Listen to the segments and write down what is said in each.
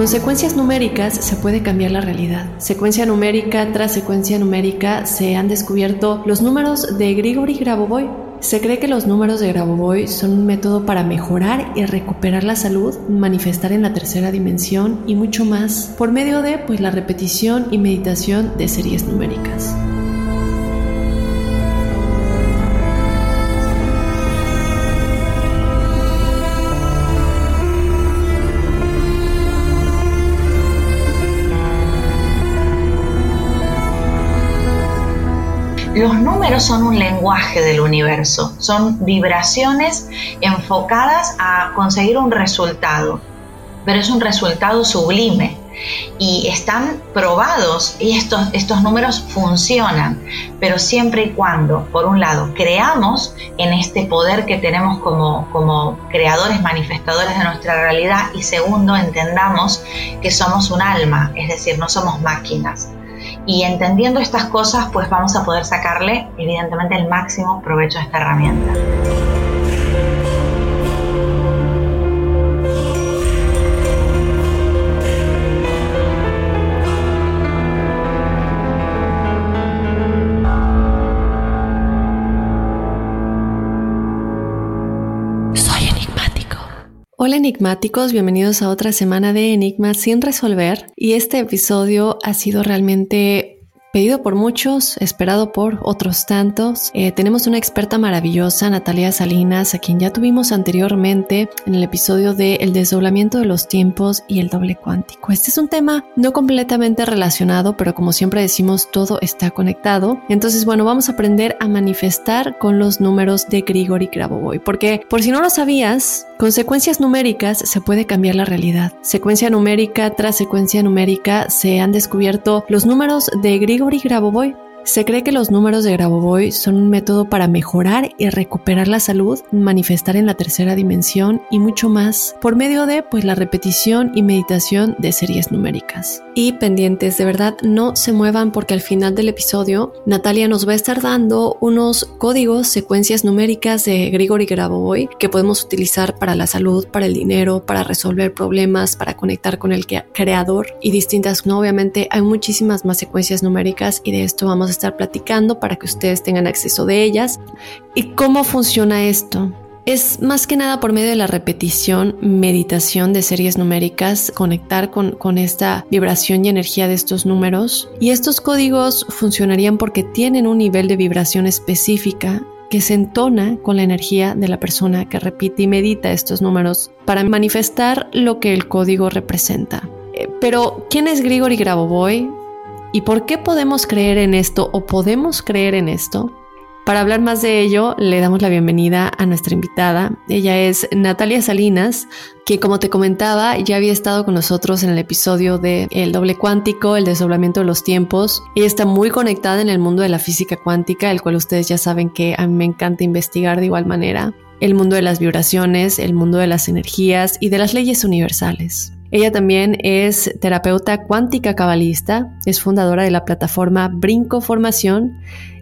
Con secuencias numéricas se puede cambiar la realidad. Secuencia numérica tras secuencia numérica se han descubierto los números de Grigori Grabovoi. Se cree que los números de Grabovoi son un método para mejorar y recuperar la salud, manifestar en la tercera dimensión y mucho más por medio de pues la repetición y meditación de series numéricas. Los números son un lenguaje del universo, son vibraciones enfocadas a conseguir un resultado, pero es un resultado sublime. Y están probados y estos, estos números funcionan, pero siempre y cuando, por un lado, creamos en este poder que tenemos como, como creadores, manifestadores de nuestra realidad y segundo, entendamos que somos un alma, es decir, no somos máquinas. Y entendiendo estas cosas, pues vamos a poder sacarle, evidentemente, el máximo provecho a esta herramienta. Hola enigmáticos, bienvenidos a otra semana de Enigmas sin resolver. Y este episodio ha sido realmente Pedido por muchos, esperado por otros tantos, eh, tenemos una experta maravillosa, Natalia Salinas, a quien ya tuvimos anteriormente en el episodio de El desdoblamiento de los tiempos y el doble cuántico. Este es un tema no completamente relacionado, pero como siempre decimos, todo está conectado. Entonces, bueno, vamos a aprender a manifestar con los números de Grigori Grabovoi, porque por si no lo sabías, con secuencias numéricas se puede cambiar la realidad. Secuencia numérica tras secuencia numérica se han descubierto los números de Grigori Grigori Grabovoi. Se cree que los números de Grabovoi son un método para mejorar y recuperar la salud, manifestar en la tercera dimensión y mucho más por medio de pues la repetición y meditación de series numéricas. Y pendientes, de verdad no se muevan porque al final del episodio Natalia nos va a estar dando unos códigos, secuencias numéricas de Grigori Grabovoi que podemos utilizar para la salud, para el dinero, para resolver problemas, para conectar con el creador y distintas, no obviamente hay muchísimas más secuencias numéricas y de esto vamos a estar platicando para que ustedes tengan acceso de ellas. ¿Y cómo funciona esto? Es más que nada por medio de la repetición, meditación de series numéricas, conectar con, con, esta vibración y energía de estos números. Y estos códigos funcionarían porque tienen un nivel de vibración específica que se entona con la energía de la persona que repite y medita estos números para manifestar lo que el código representa. Eh, pero, ¿quién es Grigori Grabovoi? ¿Y por qué podemos creer en esto o podemos creer en esto? Para hablar más de ello, le damos la bienvenida a nuestra invitada. Ella es Natalia Salinas, que como te comentaba, ya había estado con nosotros en el episodio de El doble cuántico, el desdoblamiento de los tiempos. Ella está muy conectada en el mundo de la física cuántica, el cual ustedes ya saben que a mí me encanta investigar de igual manera. El mundo de las vibraciones, el mundo de las energías y de las leyes universales. Ella también es terapeuta cuántica cabalista, es fundadora de la plataforma Brinco Formación,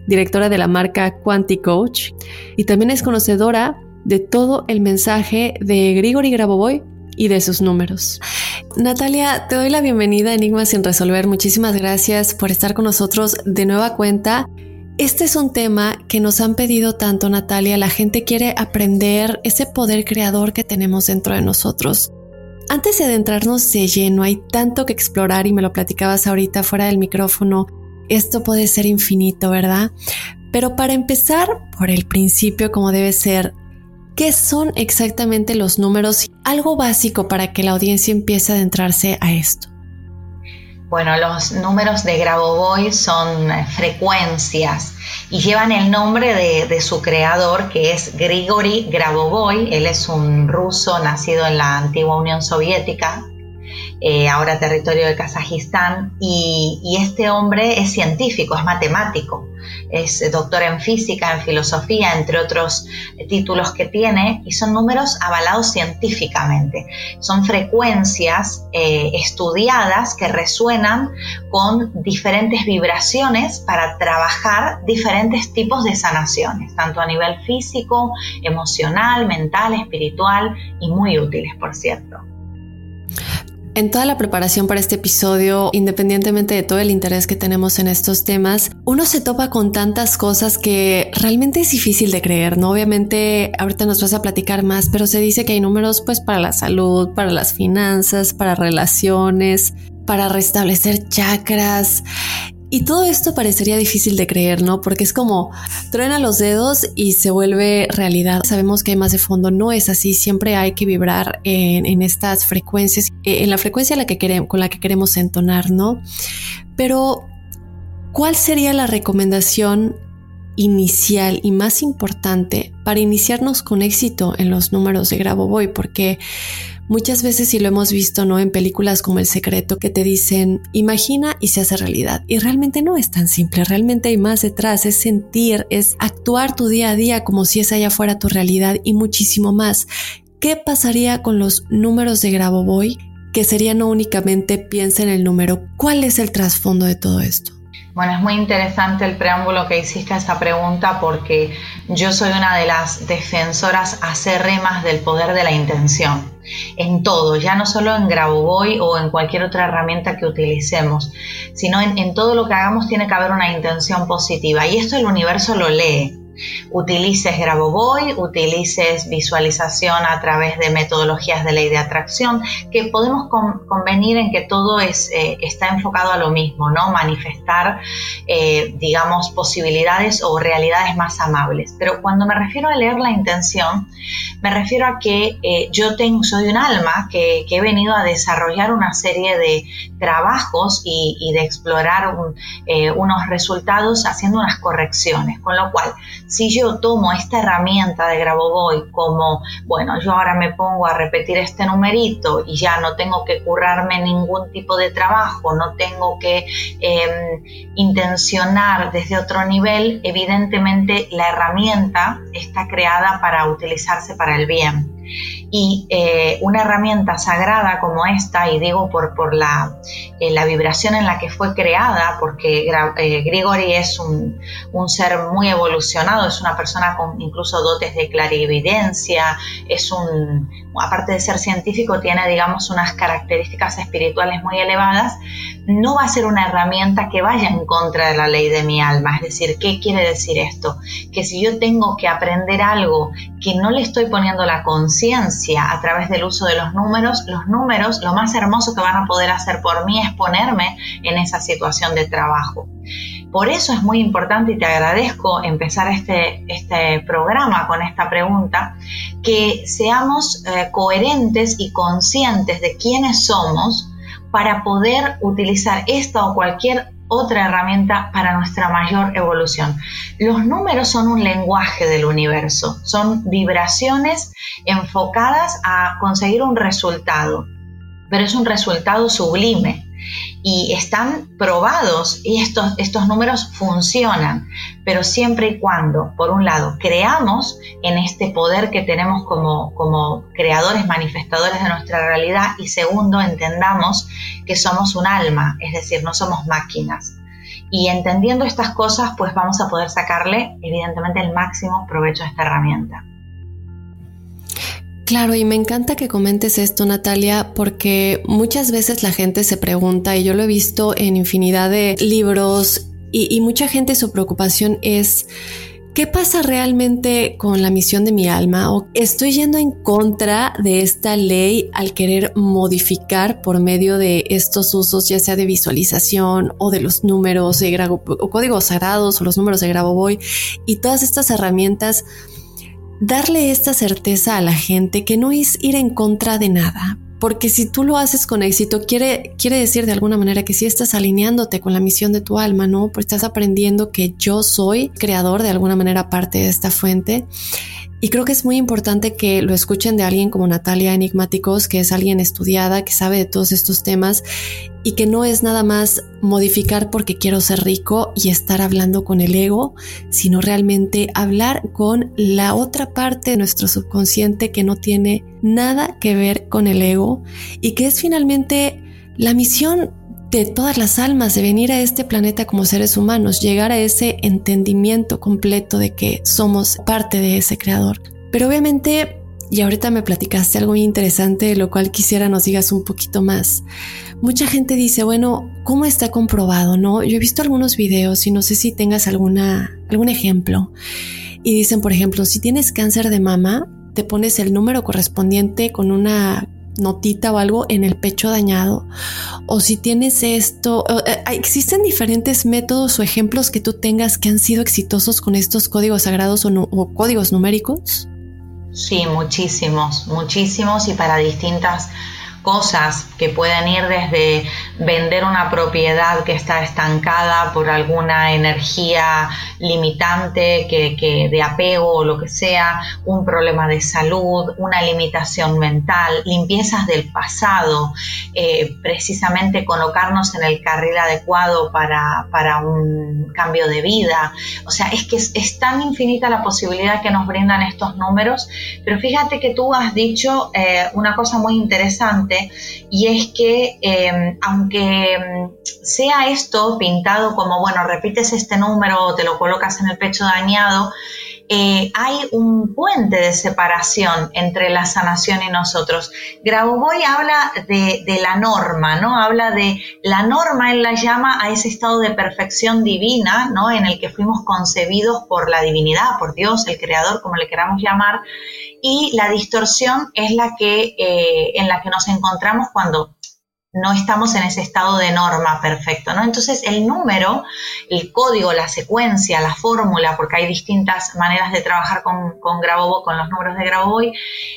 directora de la marca Quanticoach y también es conocedora de todo el mensaje de Grigori Grabovoi y de sus números. Natalia, te doy la bienvenida a Enigma sin resolver. Muchísimas gracias por estar con nosotros de nueva cuenta. Este es un tema que nos han pedido tanto, Natalia. La gente quiere aprender ese poder creador que tenemos dentro de nosotros. Antes de adentrarnos de lleno, hay tanto que explorar y me lo platicabas ahorita fuera del micrófono. Esto puede ser infinito, ¿verdad? Pero para empezar por el principio, como debe ser, ¿qué son exactamente los números? Algo básico para que la audiencia empiece a adentrarse a esto. Bueno, los números de Grabovoi son eh, frecuencias y llevan el nombre de, su creador, que es Grigori Grabovoi. Él es un ruso nacido en la antigua Unión Soviética, eh, ahora territorio de Kazajistán, y, este hombre es científico, es matemático, es doctor en física, en filosofía, entre otros títulos que tiene, y son números avalados científicamente. Son frecuencias eh, estudiadas que resuenan con diferentes vibraciones para trabajar diferentes tipos de sanaciones, tanto a nivel físico, emocional, mental, espiritual y muy útiles, por cierto. En toda la preparación para este episodio, independientemente de todo el interés que tenemos en estos temas, uno se topa con tantas cosas que realmente es difícil de creer, ¿no? Obviamente ahorita nos vas a platicar más, pero se dice que hay números pues para la salud, para las finanzas, para relaciones, para restablecer chakras y todo esto parecería difícil de creer, ¿no? Porque es como truena los dedos y se vuelve realidad. Sabemos que hay más de fondo, no es así. Siempre hay que vibrar en, estas frecuencias, eh, en la frecuencia con la que queremos entonar, ¿no? Pero, ¿cuál sería la recomendación inicial y más importante para iniciarnos con éxito en los números de Grabovoi? Porque Muchas veces y lo hemos visto, ¿no? En películas como El Secreto que te dicen, imagina y se hace realidad. Y realmente no es tan simple, realmente hay más detrás, es sentir, es actuar tu día a día como si esa ya fuera tu realidad y muchísimo más. ¿Qué pasaría con los números de Grabovoi? Que sería no únicamente piensa en el número, ¿cuál es el trasfondo de todo esto? Bueno, es muy interesante el preámbulo que hiciste a esa pregunta porque yo soy una de las defensoras acérrimas del poder de la intención en todo, ya no solo en Grabovoi o en cualquier otra herramienta que utilicemos, sino en, en todo lo que hagamos tiene que haber una intención positiva y esto el universo lo lee utilices Grabovoi, utilices visualización a través de metodologías de ley de atracción, que podemos convenir en que todo es, eh, está enfocado a lo mismo, ¿no? Manifestar, eh, digamos, posibilidades o realidades más amables. Pero cuando me refiero a leer la intención, me refiero a que eh, yo tengo, soy un alma que, he venido a desarrollar una serie de trabajos y, de explorar unos resultados haciendo unas correcciones, con lo cual si yo tomo esta herramienta de Grabovoi como, bueno, yo ahora me pongo a repetir este numerito y ya no tengo que currarme ningún tipo de trabajo, no tengo que em, intencionar desde otro nivel, evidentemente la herramienta está creada para utilizarse para el bien. Y eh, una herramienta sagrada como esta, y digo por, por la, eh, la vibración en la que fue creada, porque eh, Grigori es un, un, ser muy evolucionado, es una persona con incluso dotes de clarividencia, es un, aparte de ser científico, tiene, digamos, unas características espirituales muy elevadas, no va a ser una herramienta que vaya en contra de la ley de mi alma. Es decir, ¿qué quiere decir esto? Que si yo tengo que aprender algo que no le estoy poniendo la conciencia a través del uso de los números, los números, lo más hermoso que van a poder hacer por mí es ponerme en esa situación de trabajo. Por eso es muy importante y te agradezco empezar este, este programa con esta pregunta, que seamos eh, coherentes y conscientes de quiénes somos para poder utilizar esta o cualquier otra herramienta para nuestra mayor evolución. Los números son un lenguaje del universo, son vibraciones enfocadas a conseguir un resultado, pero es un resultado sublime y están probados y estos, estos números funcionan, pero siempre y cuando, por un lado, creamos en este poder que tenemos como, como creadores, manifestadores de nuestra realidad y segundo, entendamos que somos un alma, es decir, no somos máquinas. Y entendiendo estas cosas, pues vamos a poder sacarle, evidentemente, el máximo provecho a esta herramienta. Claro, y me encanta que comentes esto, Natalia, porque muchas veces la gente se pregunta, y yo lo he visto en infinidad de libros, y, mucha gente su preocupación es, ¿qué pasa realmente con la misión de mi alma? ¿O estoy yendo en contra de esta ley al querer modificar por medio de estos usos, ya sea de visualización o de los números de o códigos sagrados o los números de Grabovoi y todas estas herramientas? Darle esta certeza a la gente que no es ir en contra de nada, porque si tú lo haces con éxito, quiere, quiere decir de alguna manera que sí estás alineándote con la misión de tu alma, ¿no? Pues estás aprendiendo que yo soy creador de alguna manera parte de esta fuente y creo que es muy importante que lo escuchen de alguien como Natalia Enigmáticos, que es alguien estudiada, que sabe de todos estos temas y que no es nada más modificar porque quiero ser rico y estar hablando con el ego, sino realmente hablar con la otra parte de nuestro subconsciente que no tiene nada que ver con el ego y que es finalmente la misión de todas las almas de venir a este planeta como seres humanos, llegar a ese entendimiento completo de que somos parte de ese creador. Pero obviamente, y ahorita me platicaste algo muy interesante, de lo cual quisiera nos digas un poquito más. Mucha gente dice, bueno, ¿cómo está comprobado? No, yo he visto algunos videos y no sé si tengas alguna, algún ejemplo. Y dicen, por ejemplo, si tienes cáncer de mama, te pones el número correspondiente con una notita o algo en el pecho dañado. O si tienes esto, eh, existen diferentes métodos o ejemplos que tú tengas que han sido exitosos con estos códigos sagrados o, o códigos numéricos. Sí, muchísimos, muchísimos y para distintas cosas que pueden ir desde vender una propiedad que está estancada por alguna energía limitante que, de apego o lo que sea, un problema de salud, una limitación mental, limpiezas del pasado, eh, precisamente colocarnos en el carril adecuado para, para, un cambio de vida. O sea, es que es, tan infinita la posibilidad que nos brindan estos números, pero fíjate que tú has dicho eh, una cosa muy interesante y es que eh, aunque mm, sea esto pintado como, bueno, repites este número o te lo colocas en el pecho dañado, eh, hay un puente de separación entre la sanación y nosotros. Grabovoi habla de, la norma, ¿no? Habla de la norma, él la llama a ese estado de perfección divina, ¿no? En el que fuimos concebidos por la divinidad, por Dios, el creador, como le queramos llamar, y la distorsión es la que, eh, en la que nos encontramos cuando no estamos en ese estado de norma perfecto, ¿no? Entonces el número, el código, la secuencia, la fórmula, porque hay distintas maneras de trabajar con, con, con los números de Grabovoi,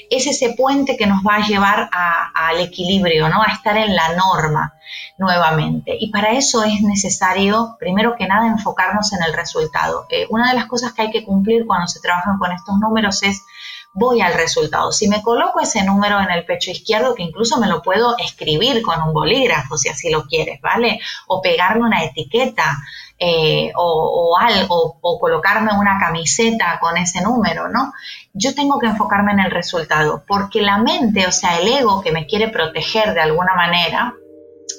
es ese puente que nos va a llevar al equilibrio, ¿no? A estar en la norma nuevamente. Y para eso es necesario, primero que nada, enfocarnos en el resultado. Eh, una de las cosas que hay que cumplir cuando se trabajan con estos números es voy al resultado. Si me coloco ese número en el pecho izquierdo, que incluso me lo puedo escribir con un bolígrafo si así lo quieres, ¿vale? O pegarme una etiqueta eh, o, algo, o colocarme una camiseta con ese número, ¿no? Yo tengo que enfocarme en el resultado, porque la mente, o sea, el ego que me quiere proteger de alguna manera,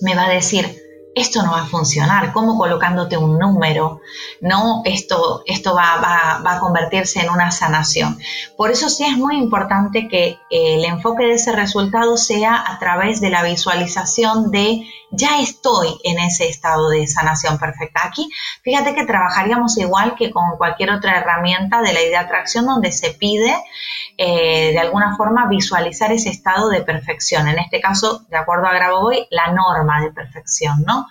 me va a decir, esto no va a funcionar, como colocándote un número, no, esto, esto va, a convertirse en una sanación. Por eso sí es muy importante que el enfoque de ese resultado sea a través de la visualización de ya estoy en ese estado de sanación perfecta. Aquí, fíjate que trabajaríamos igual que con cualquier otra herramienta de la idea de atracción donde se pide eh, de alguna forma visualizar ese estado de perfección. En este caso, de acuerdo a Grabovoi, la norma de perfección, ¿no?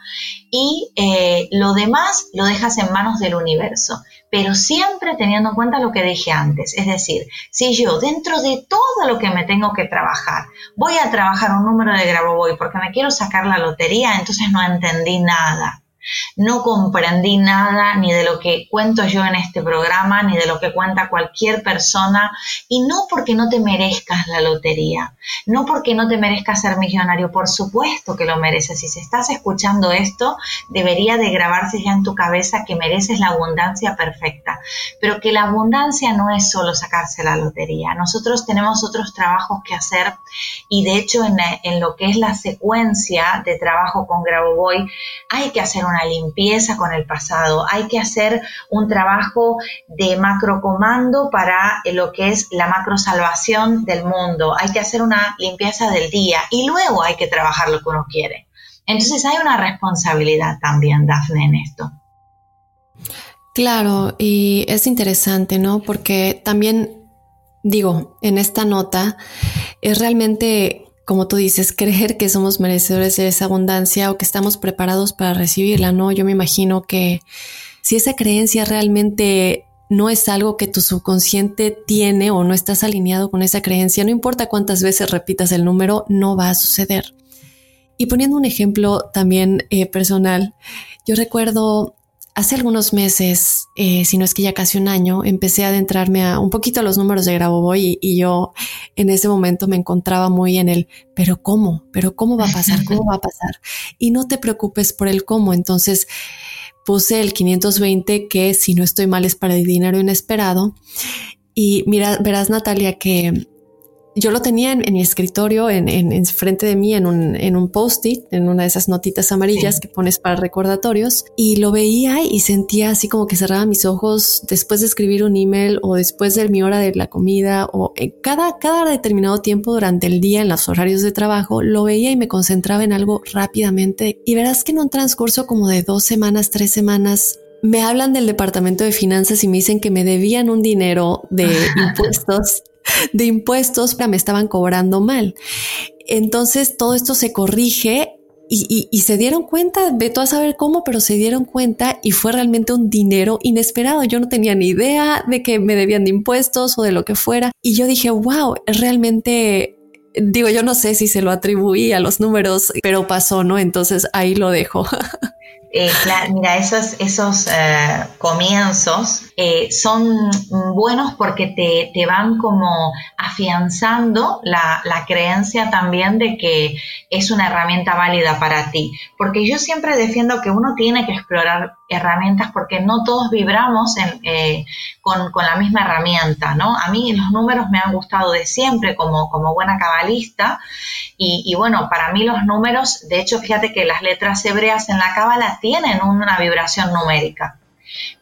Y eh, lo demás lo dejas en manos del universo, pero siempre teniendo en cuenta lo que dije antes. Es decir, si yo dentro de todo lo que me tengo que trabajar, voy a trabajar un número de Grabovoi porque me quiero sacar la lotería, entonces no entendí nada no comprendí nada ni de lo que cuento yo en este programa, ni de lo que cuenta cualquier persona, y no porque no te merezcas la lotería, no porque no te merezcas ser millonario, por supuesto que lo mereces. Si estás escuchando esto, debería de grabarse ya en tu cabeza que mereces la abundancia perfecta, pero que la abundancia no es solo sacarse la lotería. Nosotros tenemos otros trabajos que hacer y de hecho en, lo que es la secuencia de trabajo con Grabovoi hay que hacer limpieza con el pasado, hay que hacer un trabajo de macrocomando para lo que es la macro salvación del mundo, hay que hacer una limpieza del día y luego hay que trabajar lo que uno quiere. Entonces hay una responsabilidad también, Dafne, en esto. Claro, y es interesante, ¿no? Porque también, digo, en esta nota es realmente como tú dices, creer que somos merecedores de esa abundancia o que estamos preparados para recibirla, ¿no? Yo me imagino que si esa creencia realmente no es algo que tu subconsciente tiene o no estás alineado con esa creencia, no importa cuántas veces repitas el número, no va a suceder. Y poniendo un ejemplo también eh, personal, yo recuerdo Hace algunos meses, eh, si no es que ya casi un año, empecé a adentrarme a un poquito a los números de Grabovoi y, y yo en ese momento me encontraba muy en el, pero cómo, pero cómo va a pasar, cómo va a pasar. Y no te preocupes por el cómo. Entonces puse el 520 que si no estoy mal es para el dinero inesperado. Y mira, verás Natalia que yo lo tenía en, mi escritorio, en, en, frente de mí, en un, en un post-it, en una de esas notitas amarillas que pones para recordatorios, y lo veía y sentía así como que cerraba mis ojos después de escribir un email o después de mi hora de la comida o en cada, cada determinado tiempo durante el día en los horarios de trabajo, lo veía y me concentraba en algo rápidamente. Y verás que en un transcurso como de dos semanas, tres semanas, me hablan del departamento de finanzas y me dicen que me debían un dinero de impuestos de impuestos me estaban cobrando mal. Entonces todo esto se corrige y, se dieron cuenta, de a saber cómo, pero se dieron cuenta y fue realmente un dinero inesperado. Yo no tenía ni idea de que me debían de impuestos o de lo que fuera. Y yo dije, wow, realmente digo, yo no sé si se lo atribuí a los números, pero pasó, ¿no? Entonces ahí lo dejo. Eh, mira, esos, esos eh, comienzos eh, son buenos porque te, te van como afianzando la, la, creencia también de que es una herramienta válida para ti. Porque yo siempre defiendo que uno tiene que explorar herramientas porque no todos vibramos en, con, con, la misma herramienta, ¿no? A mí los números me han gustado de siempre como, como buena cabalista y, y bueno, para mí los números, de hecho, fíjate que las letras hebreas en la cábala tienen una vibración numérica,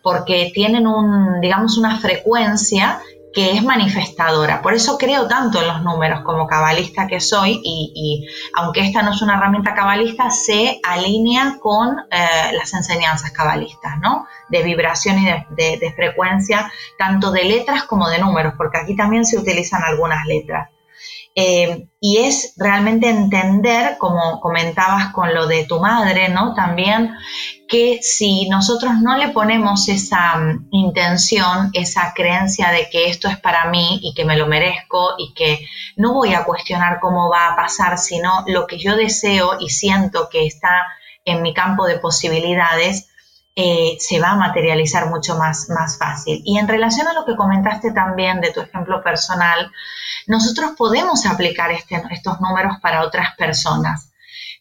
porque tienen un, digamos, una frecuencia que es manifestadora. Por eso creo tanto en los números como cabalista que soy y, aunque esta no es una herramienta cabalista, se alinea con eh, las enseñanzas cabalistas, ¿no? De vibración y de, de, frecuencia, tanto de letras como de números, porque aquí también se utilizan algunas letras. Eh, y es realmente entender, como comentabas con lo de tu madre, ¿no? También que si nosotros no le ponemos esa mm, intención, esa creencia de que esto es para mí y que me lo merezco y que no voy a cuestionar cómo va a pasar, sino lo que yo deseo y siento que está en mi campo de posibilidades, eh, se va a materializar mucho más, más fácil. Y en relación a lo que comentaste también de tu ejemplo personal, nosotros podemos aplicar este, estos números para otras personas.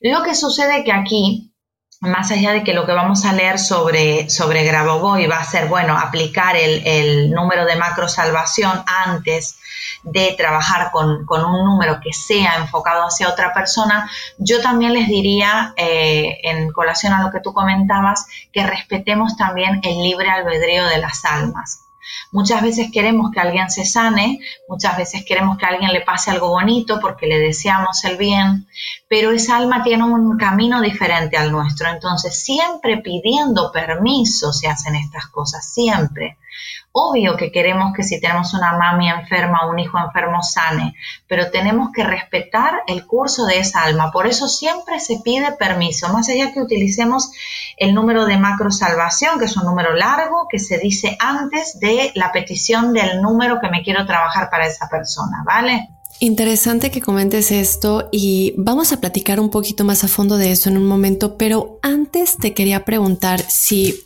Lo que sucede que aquí, más allá de que lo que vamos a leer sobre, sobre va a ser, bueno, aplicar el, el número de macro salvación antes de trabajar con, un número que sea enfocado hacia otra persona, yo también les diría, eh, en colación a lo que tú comentabas, que respetemos también el libre albedrío de las almas. Muchas veces queremos que alguien se sane, muchas veces queremos que alguien le pase algo bonito porque le deseamos el bien, pero esa alma tiene un camino diferente al nuestro. Entonces, siempre pidiendo permiso se hacen estas cosas, siempre. Obvio que queremos que si tenemos una mami enferma o un hijo enfermo sane, pero tenemos que respetar el curso de esa alma. Por eso siempre se pide permiso, más allá que utilicemos el número de macro salvación, que es un número largo, que se dice antes de la petición del número que me quiero trabajar para esa persona, ¿vale? Interesante que comentes esto y vamos a platicar un poquito más a fondo de eso en un momento, pero antes te quería preguntar si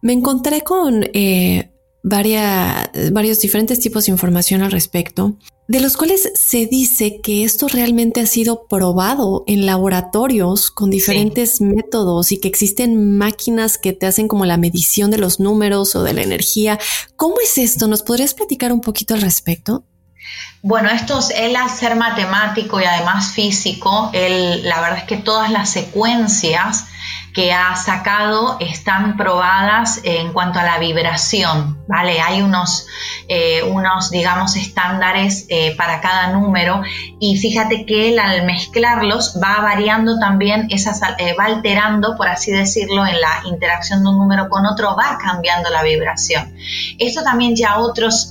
me encontré con eh, varios diferentes tipos de información al respecto, de los cuales se dice que esto realmente ha sido probado en laboratorios con diferentes métodos y que existen máquinas que te hacen como la medición de los números o de la energía. ¿Cómo es esto? ¿Nos podrías platicar un poquito al respecto? Bueno, esto es, él al ser matemático y además físico, él, la verdad es que todas las secuencias que ha sacado están probadas en cuanto a la vibración, ¿vale? Hay unos, eh, unos digamos, estándares eh, para cada número y fíjate que él al mezclarlos va variando también, esas, eh, va alterando, por así decirlo, en la interacción de un número con otro, va cambiando la vibración. Esto también ya otros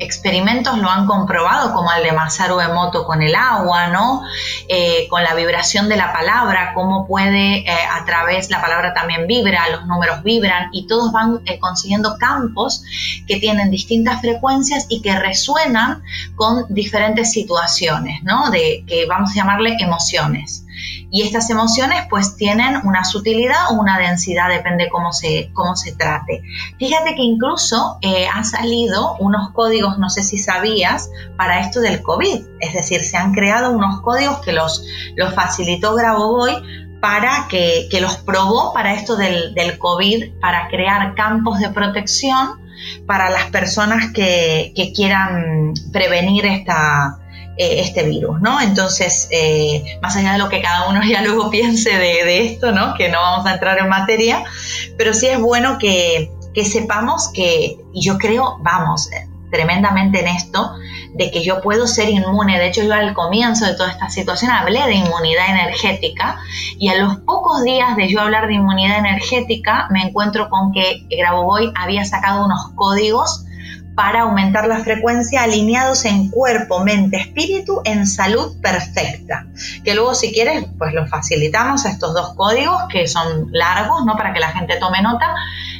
experimentos lo han comprobado, como el de Masaru Emoto con el agua, ¿no? Eh, con la vibración de la palabra, cómo puede eh, a través, la palabra también vibra, los números vibran y todos van eh, consiguiendo campos que tienen distintas frecuencias y que resuenan con diferentes situaciones, ¿no? De que vamos a llamarle emociones. Y estas emociones pues tienen una sutilidad o una densidad, depende cómo se, cómo se trate. Fíjate que incluso eh, han salido unos códigos, no sé si sabías, para esto del COVID. Es decir, se han creado unos códigos que los, los facilitó Grabovoi para que, los probó para esto del, del, COVID, para crear campos de protección para las personas que, que quieran prevenir esta, eh, este virus, ¿no? Entonces, eh, más allá de lo que cada uno ya luego piense de, esto, ¿no? Que no vamos a entrar en materia, pero sí es bueno que, sepamos que, y yo creo, vamos, tremendamente en esto, de que yo puedo ser inmune. De hecho, yo al comienzo de toda esta situación hablé de inmunidad energética y a los pocos días de yo hablar de inmunidad energética me encuentro con que Grabovoi había sacado unos códigos para aumentar la frecuencia alineados en cuerpo, mente, espíritu en salud perfecta. Que luego si quieres, pues los facilitamos a estos dos códigos que son largos, ¿no? Para que la gente tome nota.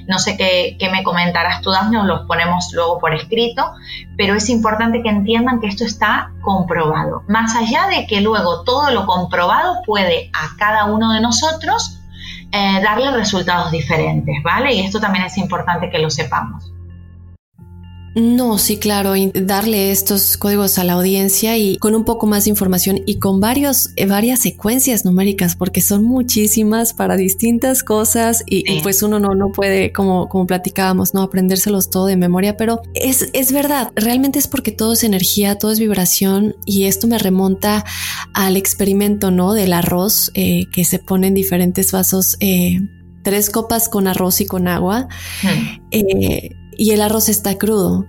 No sé qué, me comentarás tú, nos los ponemos luego por escrito, pero es importante que entiendan que esto está comprobado. Más allá de que luego todo lo comprobado puede a cada uno de nosotros eh, darle resultados diferentes, ¿vale? Y esto también es importante que lo sepamos. No, sí, claro, darle estos códigos a la audiencia y con un poco más de información y con varios, eh, varias secuencias numéricas, porque son muchísimas para distintas cosas y, pues uno no, no puede, como, como platicábamos, no aprendérselos todo de memoria, pero es, es verdad, realmente es porque todo es energía, todo es vibración y esto me remonta al experimento, ¿no? Del arroz eh, que se pone en diferentes vasos. Eh, tres copas con arroz y con agua y el arroz está crudo.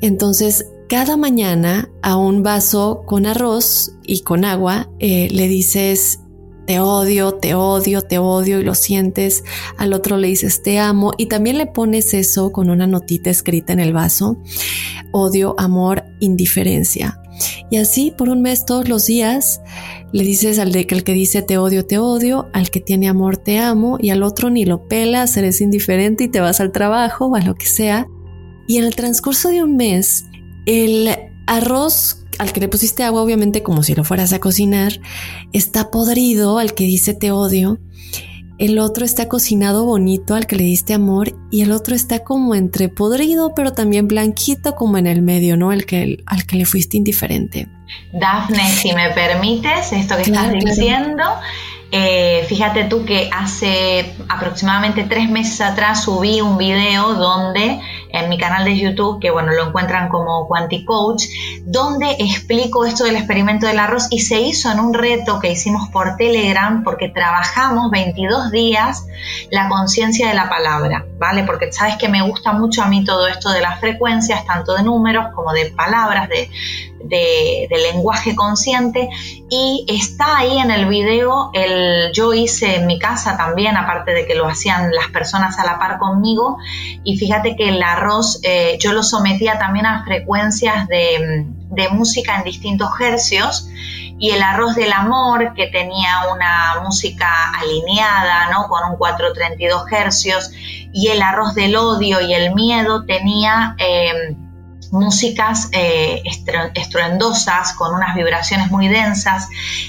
Entonces, cada mañana a un vaso con arroz y con agua eh, le dices, te odio, te odio, te odio y lo sientes. Al otro le dices, te amo y también le pones eso con una notita escrita en el vaso. Odio, amor, indiferencia. Y así por un mes todos los días le dices al de el que dice te odio, te odio, al que tiene amor, te amo, y al otro ni lo pelas, eres indiferente y te vas al trabajo o a lo que sea. Y en el transcurso de un mes, el arroz al que le pusiste agua, obviamente como si lo fueras a cocinar, está podrido al que dice te odio. El otro está cocinado bonito al que le diste amor y el otro está como entre podrido pero también blanquito como en el medio, ¿no? El que, al que le fuiste indiferente. Dafne, si me permites, esto que estás diciendo, eh, fíjate tú que hace aproximadamente tres meses atrás subí un video donde en mi canal de YouTube, que bueno, lo encuentran como Quanti Coach, donde explico esto del experimento del arroz y se hizo en un reto que hicimos por Telegram porque trabajamos 22 días la conciencia de la palabra, ¿vale? Porque sabes que me gusta mucho a mí todo esto de las frecuencias, tanto de números como de palabras, de, de, lenguaje consciente y está ahí en el video, el, yo hice en mi casa también, aparte de que lo hacían las personas a la par conmigo, y fíjate que el arroz eh, yo lo sometía también a frecuencias de, de música en distintos hercios y el arroz del amor que tenía una música alineada, ¿no? Con un 432 hercios y el arroz del odio y el miedo tenía eh, músicas eh, estruendosas, con unas vibraciones muy densas,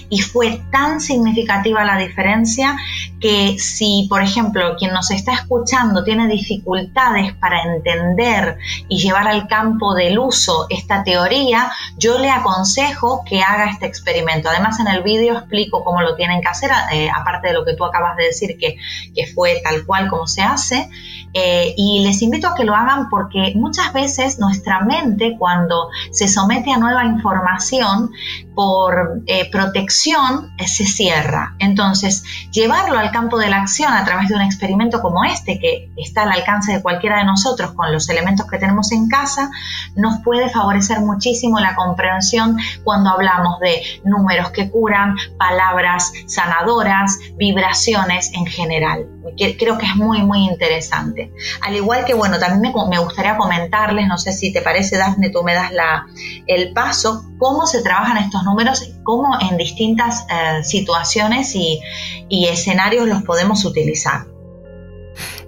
y fue tan significativa la diferencia que si, por ejemplo, quien nos está escuchando tiene dificultades para entender y llevar al campo del uso esta teoría, yo le aconsejo que haga este experimento. Además, en el vídeo explico cómo lo tienen que hacer, eh, aparte de lo que tú acabas de decir, que, que fue tal cual como se hace. Eh, y les invito a que lo hagan porque muchas veces nuestra mente cuando se somete a nueva información por eh, protección se cierra. Entonces, llevarlo al campo de la acción a través de un experimento como este, que está al alcance de cualquiera de nosotros con los elementos que tenemos en casa, nos puede favorecer muchísimo la comprensión cuando hablamos de números que curan, palabras sanadoras, vibraciones en general. Creo que es muy, muy interesante. Al igual que, bueno, también me, gustaría comentarles, no sé si te parece, Dafne, tú me das la, el paso, cómo se trabajan estos números, cómo en distintas eh, situaciones y, escenarios los podemos utilizar.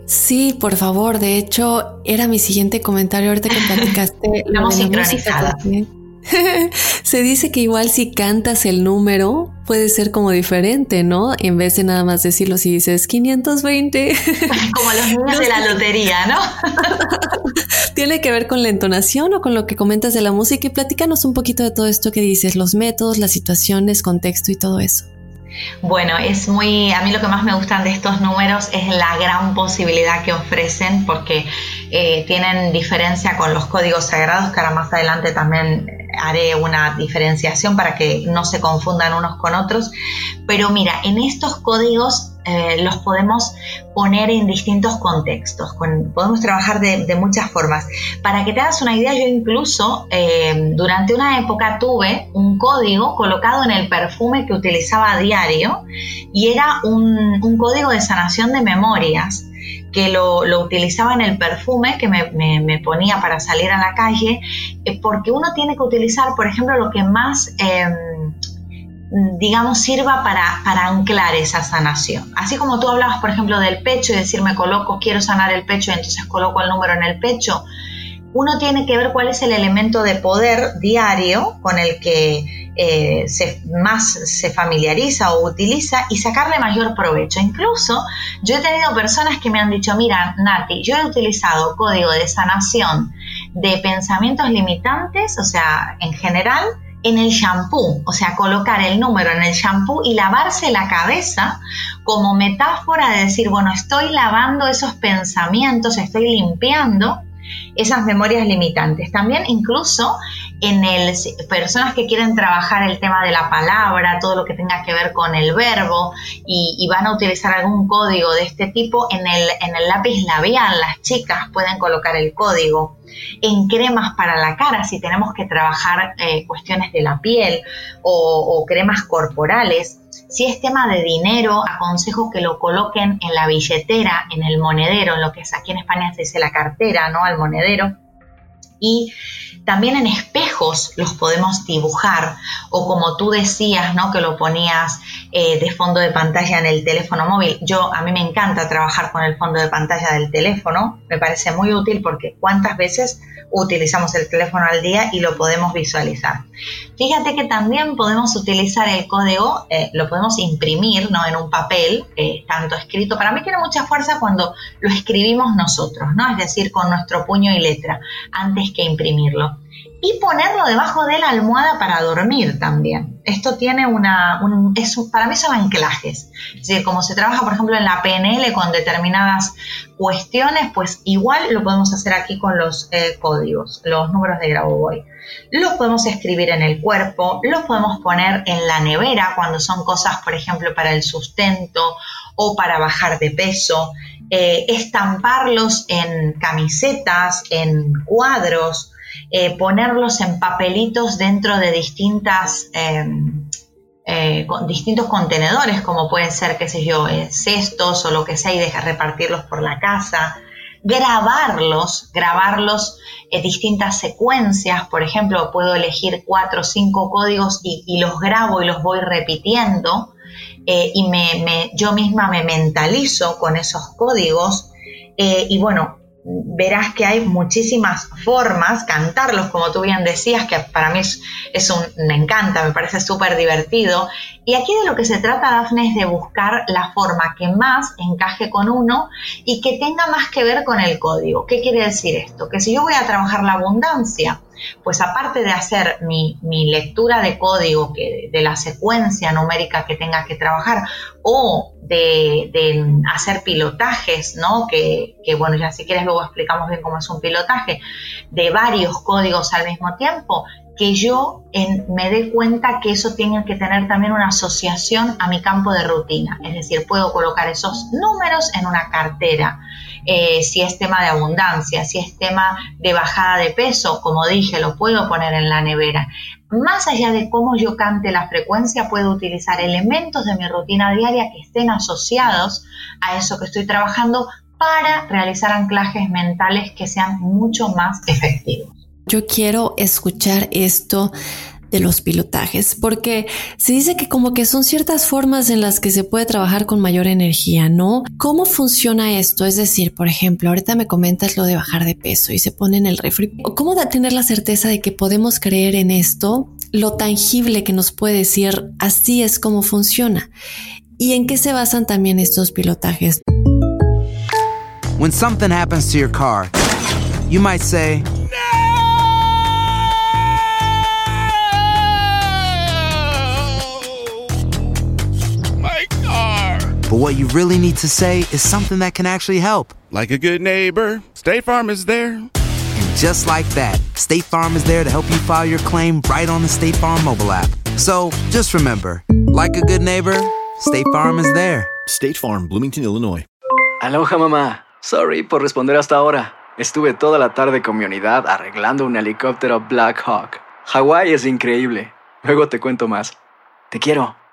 Sí, por favor. De hecho, era mi siguiente comentario ahorita que platicaste. Estamos sincronizadas. Se dice que igual si cantas el número puede ser como diferente, ¿no? En vez de nada más decirlo si dices 520. Como los niños de la lotería, ¿no? Tiene que ver con la entonación o con lo que comentas de la música y platícanos un poquito de todo esto que dices, los métodos, las situaciones, contexto y todo eso. Bueno, es muy, a mí lo que más me gustan de estos números es la gran posibilidad que ofrecen porque eh, tienen diferencia con los códigos sagrados que ahora más adelante también haré una diferenciación para que no se confundan unos con otros. Pero mira, en estos códigos eh, los podemos poner en distintos contextos, podemos trabajar de, muchas formas. Para que te hagas una idea, yo incluso eh, durante una época tuve un código colocado en el perfume que utilizaba a diario y era un código de sanación de memorias que lo, utilizaba en el perfume que me, ponía para salir a la calle, eh, porque uno tiene que utilizar, por ejemplo, lo que más... Em, digamos, sirva para, para, anclar esa sanación. Así como tú hablabas, por ejemplo, del pecho y decir, me coloco, quiero sanar el pecho y entonces coloco el número en el pecho, uno tiene que ver cuál es el elemento de poder diario con el que eh, más se familiariza o utiliza y sacarle mayor provecho. Incluso yo he tenido personas que me han dicho, mira, Nati, yo he utilizado código de sanación de pensamientos limitantes, o sea, en general, en el shampoo, o sea, colocar el número en el shampoo y lavarse la cabeza como metáfora de decir, bueno, estoy lavando esos pensamientos, estoy limpiando esas memorias limitantes. También incluso en el personas que quieren trabajar el tema de la palabra, todo lo que tenga que ver con el verbo y, van a utilizar algún código de este tipo en el, en el lápiz labial, las chicas pueden colocar el código. En cremas para la cara, si tenemos que trabajar eh, cuestiones de la piel o cremas corporales, si es tema de dinero, aconsejo que lo coloquen en la billetera, en el monedero, en lo que es aquí en España se dice la cartera, ¿no? Al monedero. Y también en espejos los podemos dibujar o como tú decías, ¿no? Que lo ponías eh, de fondo de pantalla en el teléfono móvil. Yo, a mí me encanta trabajar con el fondo de pantalla del teléfono, me parece muy útil porque cuántas veces utilizamos el teléfono al día y lo podemos visualizar. Fíjate que también podemos utilizar el código, eh, lo podemos imprimir ¿no? en un papel, eh, tanto escrito. Para mí tiene mucha fuerza cuando lo escribimos nosotros, ¿no? es decir, con nuestro puño y letra, antes que imprimirlo y ponerlo debajo de la almohada para dormir también. Esto tiene una, es, para mí son anclajes. Es como se trabaja, por ejemplo, en la PNL con determinadas cuestiones, pues igual lo podemos hacer aquí con los eh, códigos, los números de Grabovoi. Los podemos escribir en el cuerpo, los podemos poner en la nevera cuando son cosas, por ejemplo, para el sustento o para bajar de peso, eh, estamparlos en camisetas, en cuadros, eh, ponerlos en papelitos dentro de distintas, em, eh, distintos contenedores, como pueden ser, qué sé yo, eh, cestos o lo que sea, y dejar repartirlos por la casa. Grabarlos, grabarlos en distintas secuencias, por ejemplo, puedo elegir cuatro o cinco códigos y, los grabo y los voy repitiendo. y me, yo misma me mentalizo con esos códigos y bueno, verás que hay muchísimas formas, cantarlos, como tú bien decías, que para mí es, un, me encanta, me parece súper divertido. Y aquí de lo que se trata, Dafne, es de buscar la forma que más encaje con uno y que tenga más que ver con el código. ¿Qué quiere decir esto? Que si yo voy a trabajar la abundancia, pues aparte de hacer mi, lectura de código, que, de la secuencia numérica que tenga que trabajar, o de, hacer pilotajes, ¿no? Que, que, bueno, ya si quieres luego explicamos bien cómo es un pilotaje, de varios códigos al mismo tiempo, que yo me dé cuenta que eso tiene que tener también una asociación a mi campo de rutina. Es decir, puedo colocar esos números en una cartera. Eh, si es tema de abundancia, si es tema de bajada de peso, como dije, lo puedo poner en la nevera. Más allá de cómo yo cante la frecuencia, puedo utilizar elementos de mi rutina diaria que estén asociados a eso que estoy trabajando para realizar anclajes mentales que sean mucho más efectivos. Yo quiero escuchar esto de los pilotajes, porque se dice que como que son ciertas formas en las que se puede trabajar con mayor energía, ¿no? ¿Cómo funciona esto? Es decir, por ejemplo, ahorita me comentas lo de bajar de peso y se pone en el refri. ¿Cómo da tener la certeza de que podemos creer en esto? Lo tangible que nos puede decir, así es como funciona. ¿Y en qué se basan también estos pilotajes? When something happens to your car, you might say, But what you really need to say is something that can actually help. Like a good neighbor, State Farm is there. And just like that, State Farm is there to help you file your claim right on the State Farm mobile app. So just remember, like a good neighbor, State Farm is there. State Farm, Bloomington, Illinois. Aloha mamá. Sorry por responder hasta ahora. Estuve toda la tarde con mi unidad arreglando un helicóptero Black Hawk. Hawái es increíble. Luego te cuento más. Te quiero.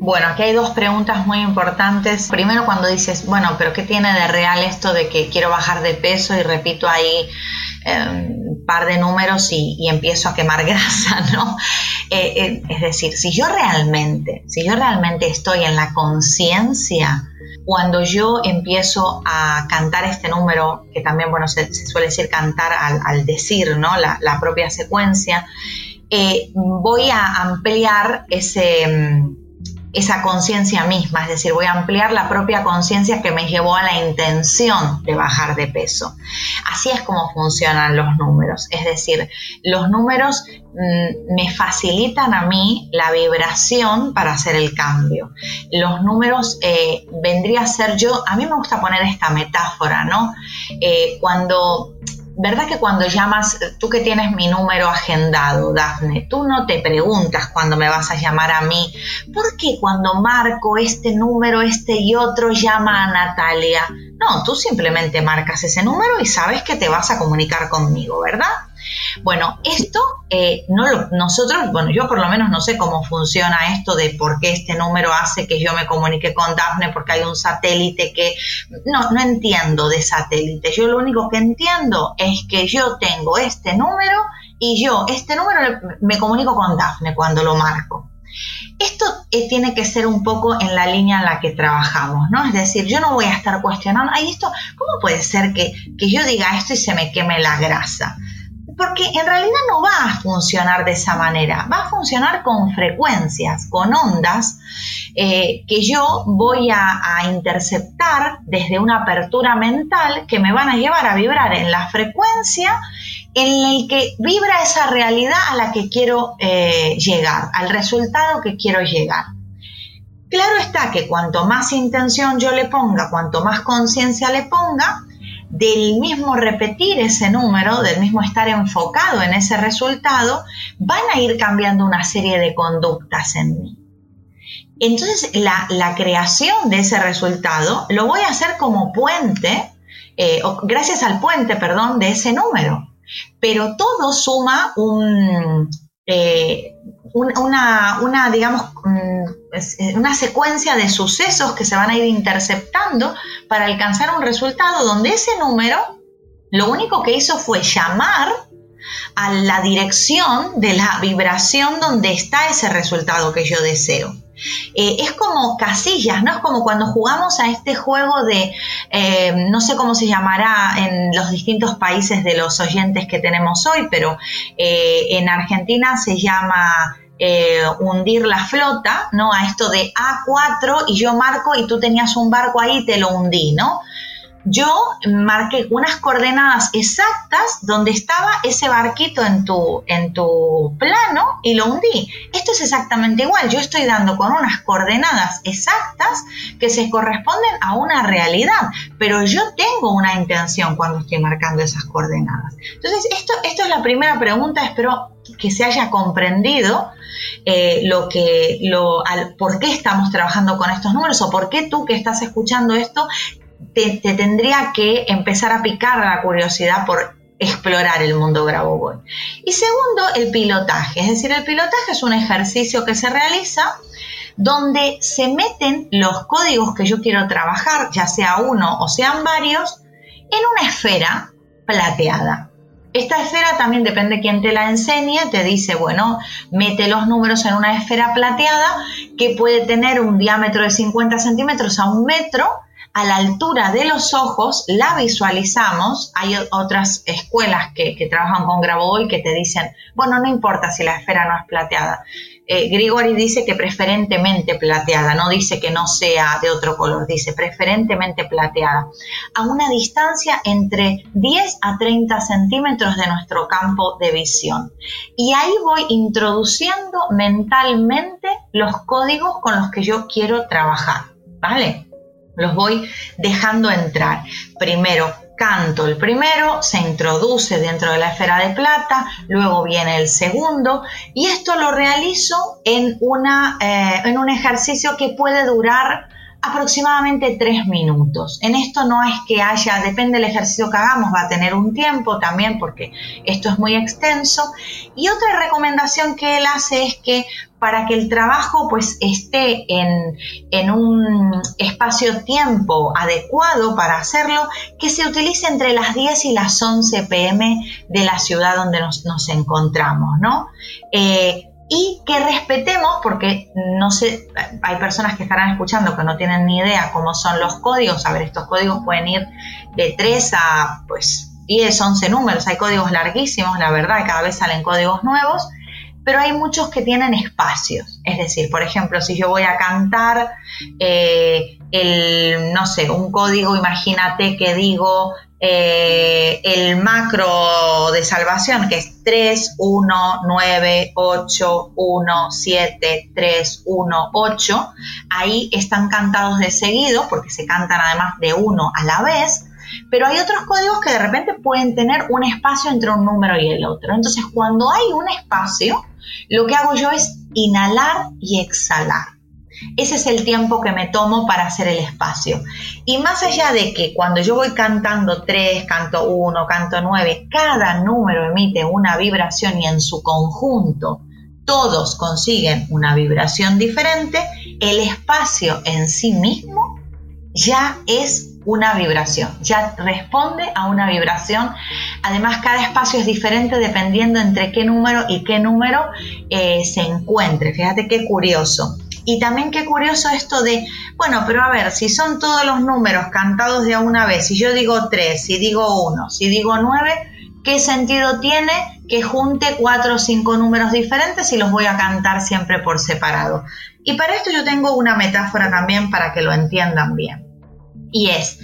Bueno, aquí hay dos preguntas muy importantes. Primero, cuando dices, bueno, pero ¿qué tiene de real esto de que quiero bajar de peso y repito ahí un em, par de números y, empiezo a quemar grasa, ¿no? Eh, eh, es decir, si yo realmente, si yo realmente estoy en la conciencia, cuando yo empiezo a cantar este número, que también, bueno, se, suele decir cantar al, decir, ¿no? La, propia secuencia, eh, voy a ampliar ese esa conciencia misma, es decir, voy a ampliar la propia conciencia que me llevó a la intención de bajar de peso. Así es como funcionan los números, es decir, los números mm, me facilitan a mí la vibración para hacer el cambio. Los números eh, vendría a ser yo, a mí me gusta poner esta metáfora, ¿no? Eh, cuando ¿verdad que cuando llamas, tú que tienes mi número agendado, Dafne, tú no te preguntas cuando me vas a llamar a mí, ¿por qué cuando marco este número, este y otro llama a Natalia? No, tú simplemente marcas ese número y sabes que te vas a comunicar conmigo, ¿verdad? Bueno, esto eh, no nosotros, bueno, yo por lo menos no sé cómo funciona esto de por qué este número hace que yo me comunique con Dafne porque hay un satélite que no, no entiendo de satélite. Yo lo único que entiendo es que yo tengo este número y yo este número me comunico con Dafne cuando lo marco. Esto eh, tiene que ser un poco en la línea en la que trabajamos, ¿no? Es decir, yo no voy a estar cuestionando, ay, esto, ¿cómo puede ser que, que yo diga esto y se me queme la grasa? Porque en realidad no va a funcionar de esa manera, va a funcionar con frecuencias, con ondas eh, que yo voy a, interceptar desde una apertura mental que me van a llevar a vibrar en la frecuencia en la que vibra esa realidad a la que quiero eh, llegar, al resultado que quiero llegar. Claro está que cuanto más intención yo le ponga, cuanto más conciencia le ponga, del mismo repetir ese número, del mismo estar enfocado en ese resultado, van a ir cambiando una serie de conductas en mí. Entonces, la, creación de ese resultado lo voy a hacer como puente, eh, gracias al puente, perdón, de ese número. Pero todo suma un, eh, una, digamos, mm, una secuencia de sucesos que se van a ir interceptando para alcanzar un resultado donde ese número lo único que hizo fue llamar a la dirección de la vibración donde está ese resultado que yo deseo. Eh, es como casillas, ¿no? Es como cuando jugamos a este juego de, eh, no sé cómo se llamará en los distintos países de los oyentes que tenemos hoy, pero eh, en Argentina se llama hundir la flota, ¿no? A esto de A4 y yo marco y tú tenías un barco ahí y te lo hundí, ¿no? Yo marqué unas coordenadas exactas donde estaba ese barquito en tu, en tu plano y lo hundí. Esto es exactamente igual. Yo estoy dando con unas coordenadas exactas que se corresponden a una realidad, pero yo tengo una intención cuando estoy marcando esas coordenadas. Entonces, esto, esto es la primera pregunta. Espero que se haya comprendido eh, lo que, lo, al, por qué estamos trabajando con estos números o por qué tú que estás escuchando esto te, tendría que empezar a picar la curiosidad por explorar el mundo Grabovoi. Y segundo, el pilotaje. Es decir, el pilotaje es un ejercicio que se realiza donde se meten los códigos que yo quiero trabajar, ya sea uno o sean varios, en una esfera plateada. Esta esfera también depende de quién te la enseñe, te dice, bueno, mete los números en una esfera plateada que puede tener un diámetro de 50 centímetros a un metro a la altura de los ojos, la visualizamos. Hay otras escuelas que, trabajan con Grabovoi que te dicen, bueno, no importa si la esfera no es plateada. Eh, Grigori dice que preferentemente plateada, no dice que no sea de otro color, dice preferentemente plateada, a una distancia entre 10 a 30 centímetros de nuestro campo de visión. Y ahí voy introduciendo mentalmente los códigos con los que yo quiero trabajar, ¿vale? Los voy dejando entrar. Primero canto el primero, se introduce dentro de la esfera de plata, luego viene el segundo y esto lo realizo en, una, eh, en un ejercicio que puede durar aproximadamente tres minutos. En esto no es que haya, depende del ejercicio que hagamos, va a tener un tiempo también porque esto es muy extenso. Y otra recomendación que él hace es que para que el trabajo pues esté en, en un espacio-tiempo adecuado para hacerlo, que se utilice entre las 10 y las 11 pm de la ciudad donde nos, nos encontramos, ¿no? Eh, y que respetemos, porque no sé, hay personas que estarán escuchando que no tienen ni idea cómo son los códigos. A ver, estos códigos pueden ir de 3 a pues 10, 11 números. Hay códigos larguísimos, la verdad, cada vez salen códigos nuevos. pero hay muchos que tienen espacios. Es decir, por ejemplo, si yo voy a cantar eh, el, no sé, un código, imagínate que digo eh, el macro de salvación, que es 3, 1, 9, 8, 1, 7, 3, 1, 8. Ahí están cantados de seguido, porque se cantan además de uno a la vez. Pero hay otros códigos que de repente pueden tener un espacio entre un número y el otro. Entonces, cuando hay un espacio, lo que hago yo es inhalar y exhalar. Ese es el tiempo que me tomo para hacer el espacio. Y más allá de que cuando yo voy cantando 3, canto 1, canto 9, cada número emite una vibración y en su conjunto todos consiguen una vibración diferente, el espacio en sí mismo ya es una vibración, ya responde a una vibración. Además, cada espacio es diferente dependiendo entre qué número y qué número eh, se encuentre. Fíjate qué curioso. Y también qué curioso esto de, bueno, pero a ver, si son todos los números cantados de una vez, si yo digo 3, si digo 1, si digo 9, ¿qué sentido tiene que junte cuatro o cinco números diferentes y los voy a cantar siempre por separado? Y para esto yo tengo una metáfora también para que lo entiendan bien. Y es,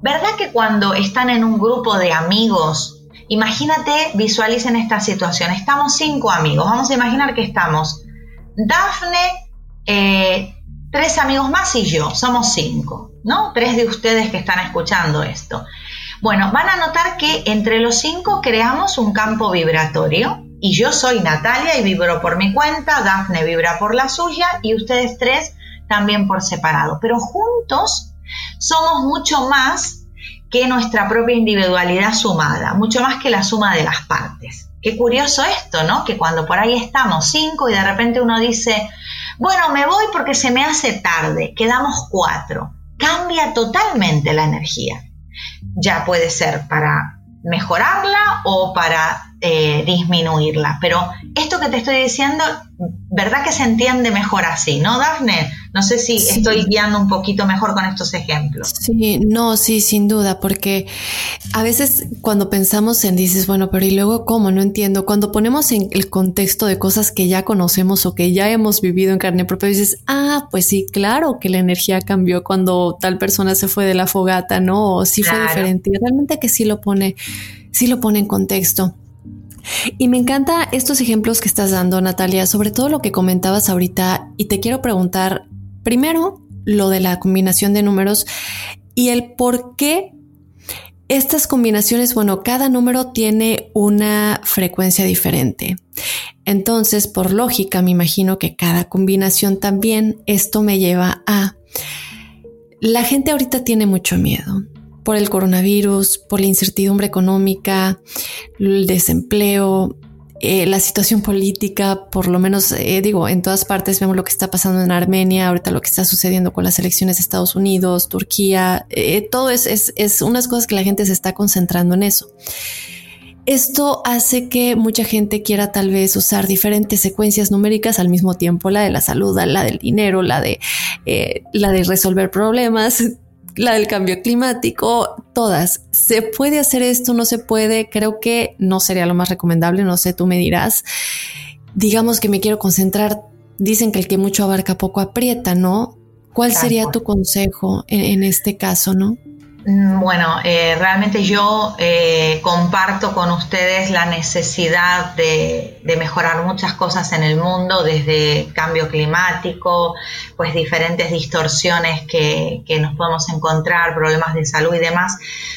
¿verdad que cuando están en un grupo de amigos, imagínate, visualicen esta situación, estamos cinco amigos, vamos a imaginar que estamos Dafne, eh, tres amigos más y yo, somos cinco, ¿no? Tres de ustedes que están escuchando esto. Bueno, van a notar que entre los cinco creamos un campo vibratorio y yo soy Natalia y vibro por mi cuenta, Dafne vibra por la suya y ustedes tres también por separado, pero juntos somos mucho más que nuestra propia individualidad sumada, mucho más que la suma de las partes. Qué curioso esto, ¿no? Que cuando por ahí estamos cinco y de repente uno dice, bueno, me voy porque se me hace tarde, quedamos cuatro. Cambia totalmente la energía. Ya puede ser para mejorarla o para eh, disminuirla. Pero esto que te estoy diciendo, ¿verdad que se entiende mejor así, no, Dafne? No sé si estoy guiando un poquito mejor con estos ejemplos. Sí, no, sí, sin duda, porque a veces cuando pensamos en dices, bueno, pero ¿y luego cómo? No entiendo. Cuando ponemos en el contexto de cosas que ya conocemos o que ya hemos vivido en carne propia, dices, ah, pues sí, claro que la energía cambió cuando tal persona se fue de la fogata, ¿no? O sí fue diferente. realmente que sí lo pone, sí lo pone en contexto. Y me encanta estos ejemplos que estás dando, Natalia, sobre todo lo que comentabas ahorita. Y te quiero preguntar, primero, lo de la combinación de números y el por qué estas combinaciones, bueno, cada número tiene una frecuencia diferente. Entonces, por lógica, me imagino que cada combinación también, esto me lleva a... La gente ahorita tiene mucho miedo por el coronavirus, por la incertidumbre económica, el desempleo, eh, la situación política, por lo menos eh, digo, en todas partes vemos lo que está pasando en Armenia, ahorita lo que está sucediendo con las elecciones de Estados Unidos, Turquía, eh, todo es, es, es unas cosas que la gente se está concentrando en eso. Esto hace que mucha gente quiera tal vez usar diferentes secuencias numéricas al mismo tiempo, la de la salud, la del dinero, la de, la de resolver problemas, la del cambio climático, todas. ¿Se puede hacer esto? ¿No se puede? Creo que no sería lo más recomendable, no sé, tú me dirás. Digamos que me quiero concentrar, dicen que el que mucho abarca poco aprieta, ¿no? ¿Cuál sería tu consejo en, en este caso, no? Mm, bueno, eh, realmente yo eh, comparto con ustedes la necesidad de, mejorar muchas cosas en el mundo, desde cambio climático, pues diferentes distorsiones que, nos podemos encontrar, problemas de salud y demás.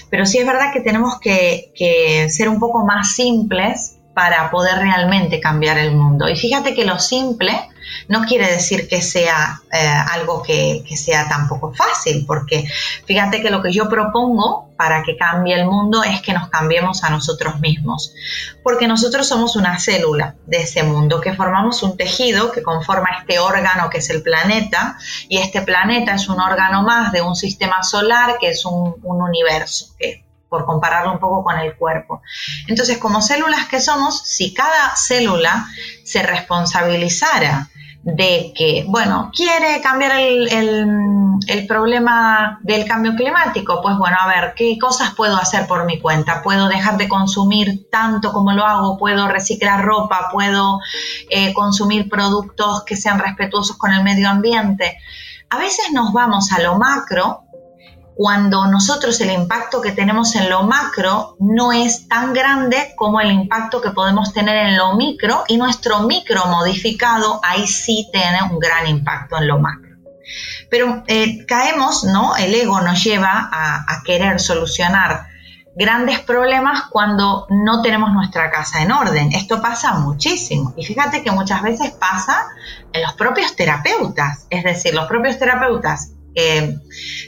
Pero sí es verdad que tenemos que, que ser un poco más simples para poder realmente cambiar el mundo. Y fíjate que lo simple no quiere decir que sea eh, algo que, sea tampoco fácil, porque fíjate que lo que yo propongo para que cambie el mundo es que nos cambiemos a nosotros mismos, porque nosotros somos una célula de ese mundo, que formamos un tejido que conforma este órgano que es el planeta, y este planeta es un órgano más de un sistema solar que es un, un universo, que por compararlo un poco con el cuerpo. Entonces, como células que somos, si cada célula se responsabilizara de que, bueno, quiere cambiar el, el, problema del cambio climático, pues bueno, a ver, ¿qué cosas puedo hacer por mi cuenta? ¿Puedo dejar de consumir tanto como lo hago? ¿Puedo reciclar ropa? ¿Puedo eh, consumir productos que sean respetuosos con el medio ambiente? A veces nos vamos a lo macro cuando nosotros el impacto que tenemos en lo macro no es tan grande como el impacto que podemos tener en lo micro y nuestro micro modificado ahí sí tiene un gran impacto en lo macro. Pero eh, caemos, ¿no? El ego nos lleva a, a querer solucionar grandes problemas cuando no tenemos nuestra casa en orden. Esto pasa muchísimo. Y fíjate que muchas veces pasa en los propios terapeutas. Es decir, los propios terapeutas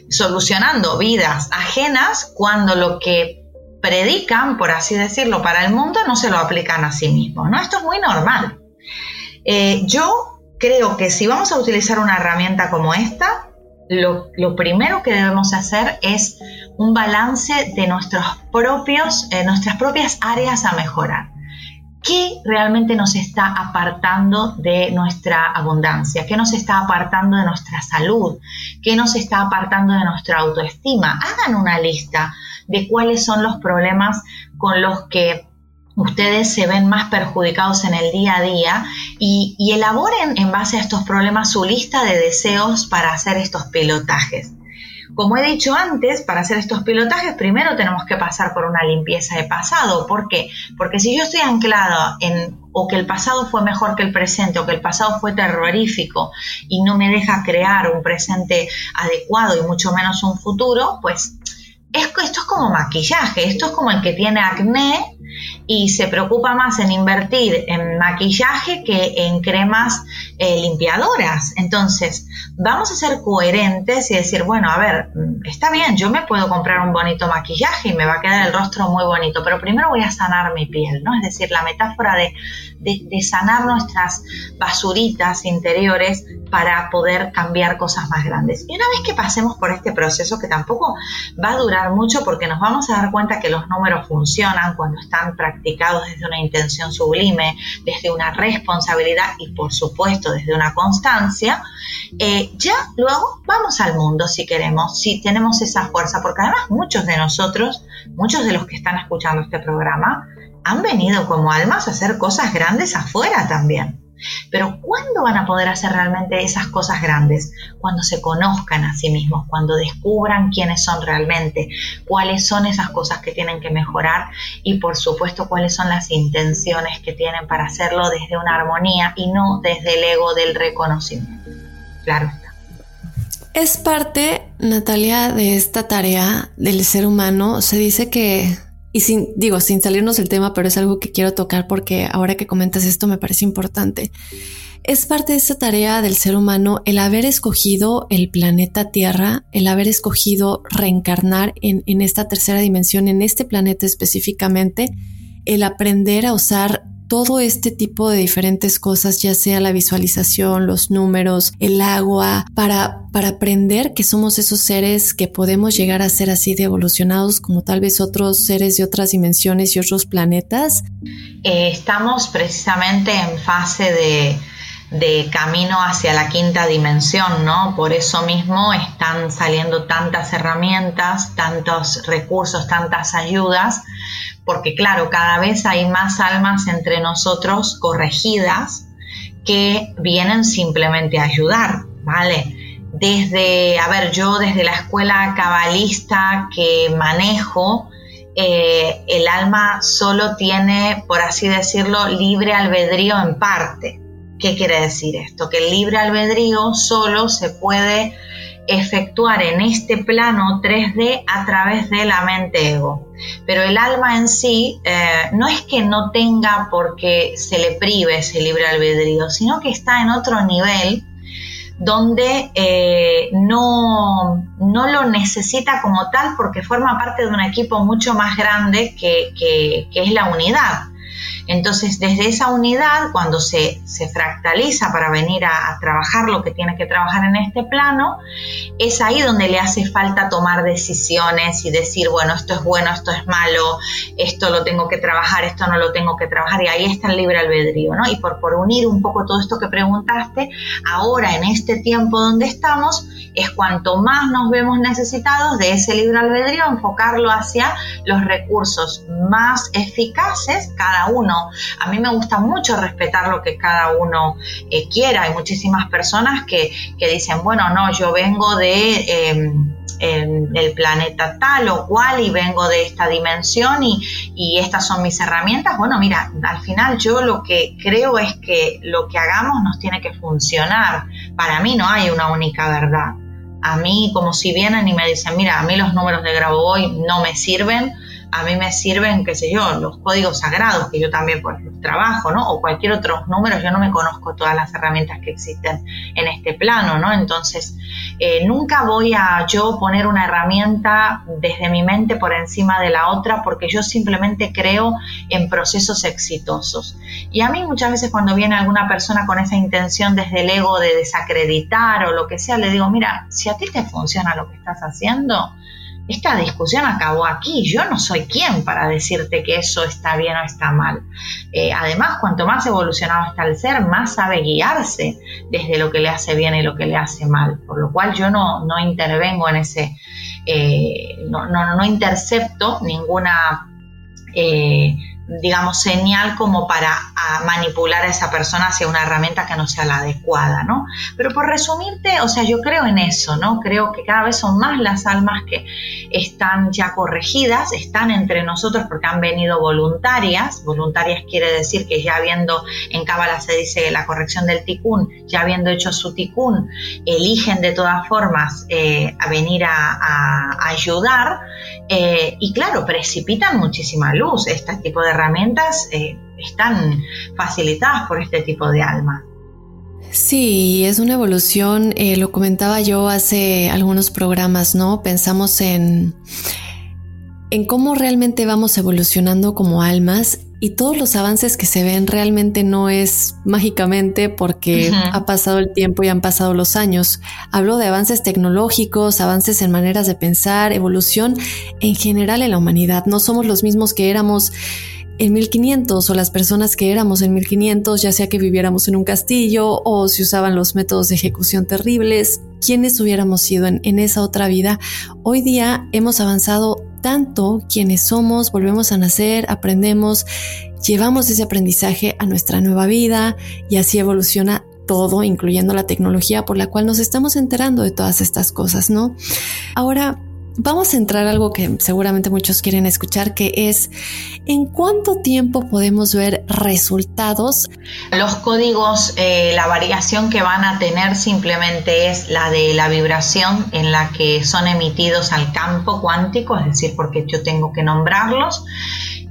solucionando vidas ajenas cuando lo que predican, por así decirlo, para el mundo no se lo aplican a sí mismos. ¿no? Esto es muy normal. Eh, yo creo que si vamos a utilizar una herramienta como esta, lo, lo, primero que debemos hacer es un balance de nuestros propios, eh, nuestras propias áreas a mejorar. ¿Qué realmente nos está apartando de nuestra abundancia? ¿Qué nos está apartando de nuestra salud? ¿Qué nos está apartando de nuestra autoestima? Hagan una lista de cuáles son los problemas con los que ustedes se ven más perjudicados en el día a día y, elaboren en base a estos problemas su lista de deseos para hacer estos pilotajes. Como he dicho antes, para hacer estos pilotajes primero tenemos que pasar por una limpieza de pasado. ¿Por qué? Porque si yo estoy anclado en o que el pasado fue mejor que el presente o que el pasado fue terrorífico y no me deja crear un presente adecuado y mucho menos un futuro, pues esto es como maquillaje, esto es como el que tiene acné y se preocupa más en invertir en maquillaje que en cremas eh, limpiadoras. Entonces, vamos a ser coherentes y decir, bueno, a ver, mm, está bien, yo me puedo comprar un bonito maquillaje y me va a quedar el rostro muy bonito, pero primero voy a sanar mi piel, ¿no? Es decir, la metáfora de, de sanar nuestras basuritas interiores para poder cambiar cosas más grandes. Y una vez que pasemos por este proceso, que tampoco va a durar mucho porque nos vamos a dar cuenta que los números funcionan cuando practicados desde una intención sublime, desde una responsabilidad y por supuesto desde una constancia, eh, ya luego vamos al mundo si queremos, si tenemos esa fuerza, porque además muchos de nosotros, muchos de los que están escuchando este programa, han venido como almas a hacer cosas grandes afuera también. Pero ¿cuándo van a poder hacer realmente esas cosas grandes? Cuando se conozcan a sí mismos, cuando descubran quiénes son realmente, cuáles son esas cosas que tienen que mejorar y por supuesto cuáles son las intenciones que tienen para hacerlo desde una armonía y no desde el ego del reconocimiento. Claro está. Es parte, Natalia, de esta tarea del ser humano. Se dice que y sin, digo, sin salirnos del tema, pero es algo que quiero tocar porque ahora que comentas esto me parece importante. Es parte de esta tarea del ser humano el haber escogido el planeta Tierra, el haber escogido reencarnar en, en esta tercera dimensión, en este planeta específicamente, el aprender a usar todo este tipo de diferentes cosas, ya sea la visualización, los números, el agua, para, para aprender que somos esos seres que podemos llegar a ser así de evolucionados como tal vez otros seres de otras dimensiones y otros planetas? Eh, estamos precisamente en fase de, de camino hacia la quinta dimensión, ¿no? Por eso mismo están saliendo tantas herramientas, tantos recursos, tantas ayudas porque claro, cada vez hay más almas entre nosotros corregidas que vienen simplemente a ayudar, ¿vale? Desde, a ver, yo desde la escuela cabalista que manejo, eh, el alma solo tiene, por así decirlo, libre albedrío en parte. ¿Qué quiere decir esto? Que el libre albedrío solo se puede efectuar en este plano 3D a través de la mente ego. Pero el alma en sí eh, no es que no tenga porque se le prive ese libre albedrío, sino que está en otro nivel donde eh, no, no, lo necesita como tal porque forma parte de un equipo mucho más grande que, que es la unidad. Entonces, desde esa unidad, cuando se, fractaliza para venir a, trabajar lo que tiene que trabajar en este plano, es ahí donde le hace falta tomar decisiones y decir, bueno, esto es bueno, esto es malo, esto lo tengo que trabajar, esto no lo tengo que trabajar, y ahí está el libre albedrío, ¿no? Y por unir un poco todo esto que preguntaste, ahora en este tiempo donde estamos, es cuanto más nos vemos necesitados de ese libre albedrío, enfocarlo hacia los recursos más eficaces, cada uno. A mí me gusta mucho respetar lo que cada uno eh, quiera. Hay muchísimas personas que, que, dicen, bueno, no, yo vengo de... Eh, el planeta tal o cual y vengo de esta dimensión y, y, estas son mis herramientas. Bueno, mira, al final yo lo que creo es que lo que hagamos nos tiene que funcionar. Para mí no hay una única verdad. A mí, como si vienen y me dicen, mira, a mí los números de Grabovoi no me sirven, a mí me sirven, qué sé yo, los códigos sagrados, que yo también pues los trabajo, ¿no? O cualquier otro número, yo no me conozco todas las herramientas que existen en este plano, ¿no? Entonces, eh, nunca voy a yo poner una herramienta desde mi mente por encima de la otra, porque yo simplemente creo en procesos exitosos. Y a mí muchas veces cuando viene alguna persona con esa intención desde el ego de desacreditar o lo que sea, le digo, mira, si a ti te funciona lo que estás haciendo, esta discusión acabó aquí. Yo no soy quien para decirte que eso está bien o está mal. Eh, además, cuanto más evolucionado está el ser, más sabe guiarse desde lo que le hace bien y lo que le hace mal. Por lo cual yo no, no intervengo en ese, eh, no, no, no, intercepto ninguna... Eh, digamos, señal como para manipular a esa persona hacia una herramienta que no sea la adecuada, ¿no? Pero por resumirte, o sea, yo creo en eso, ¿no? Creo que cada vez son más las almas que están ya corregidas, están entre nosotros porque han venido voluntarias. Voluntarias quiere decir que ya habiendo, en Cábala se dice la corrección del ticún, ya habiendo hecho su ticún, eligen de todas formas eh, a venir a, ayudar. Eh, y claro, precipitan muchísima luz este tipo de herramientas eh, están facilitadas por este tipo de alma. Sí, es una evolución, eh, lo comentaba yo hace algunos programas, ¿no? Pensamos en, en cómo realmente vamos evolucionando como almas y todos los avances que se ven realmente no es mágicamente porque ha pasado el tiempo y han pasado los años. Hablo de avances tecnológicos, avances en maneras de pensar, evolución en general en la humanidad. No somos los mismos que éramos en 1500 o las personas que éramos en 1500, ya sea que viviéramos en un castillo o si usaban los métodos de ejecución terribles, quienes hubiéramos sido en, en esa otra vida, hoy día hemos avanzado tanto quienes somos, volvemos a nacer, aprendemos, llevamos ese aprendizaje a nuestra nueva vida y así evoluciona todo, incluyendo la tecnología por la cual nos estamos enterando de todas estas cosas, ¿no? Ahora, vamos a entrar a algo que seguramente muchos quieren escuchar, que es en cuánto tiempo podemos ver resultados. Los códigos, eh, la variación que van a tener simplemente es la de la vibración en la que son emitidos al campo cuántico, es decir, porque yo tengo que nombrarlos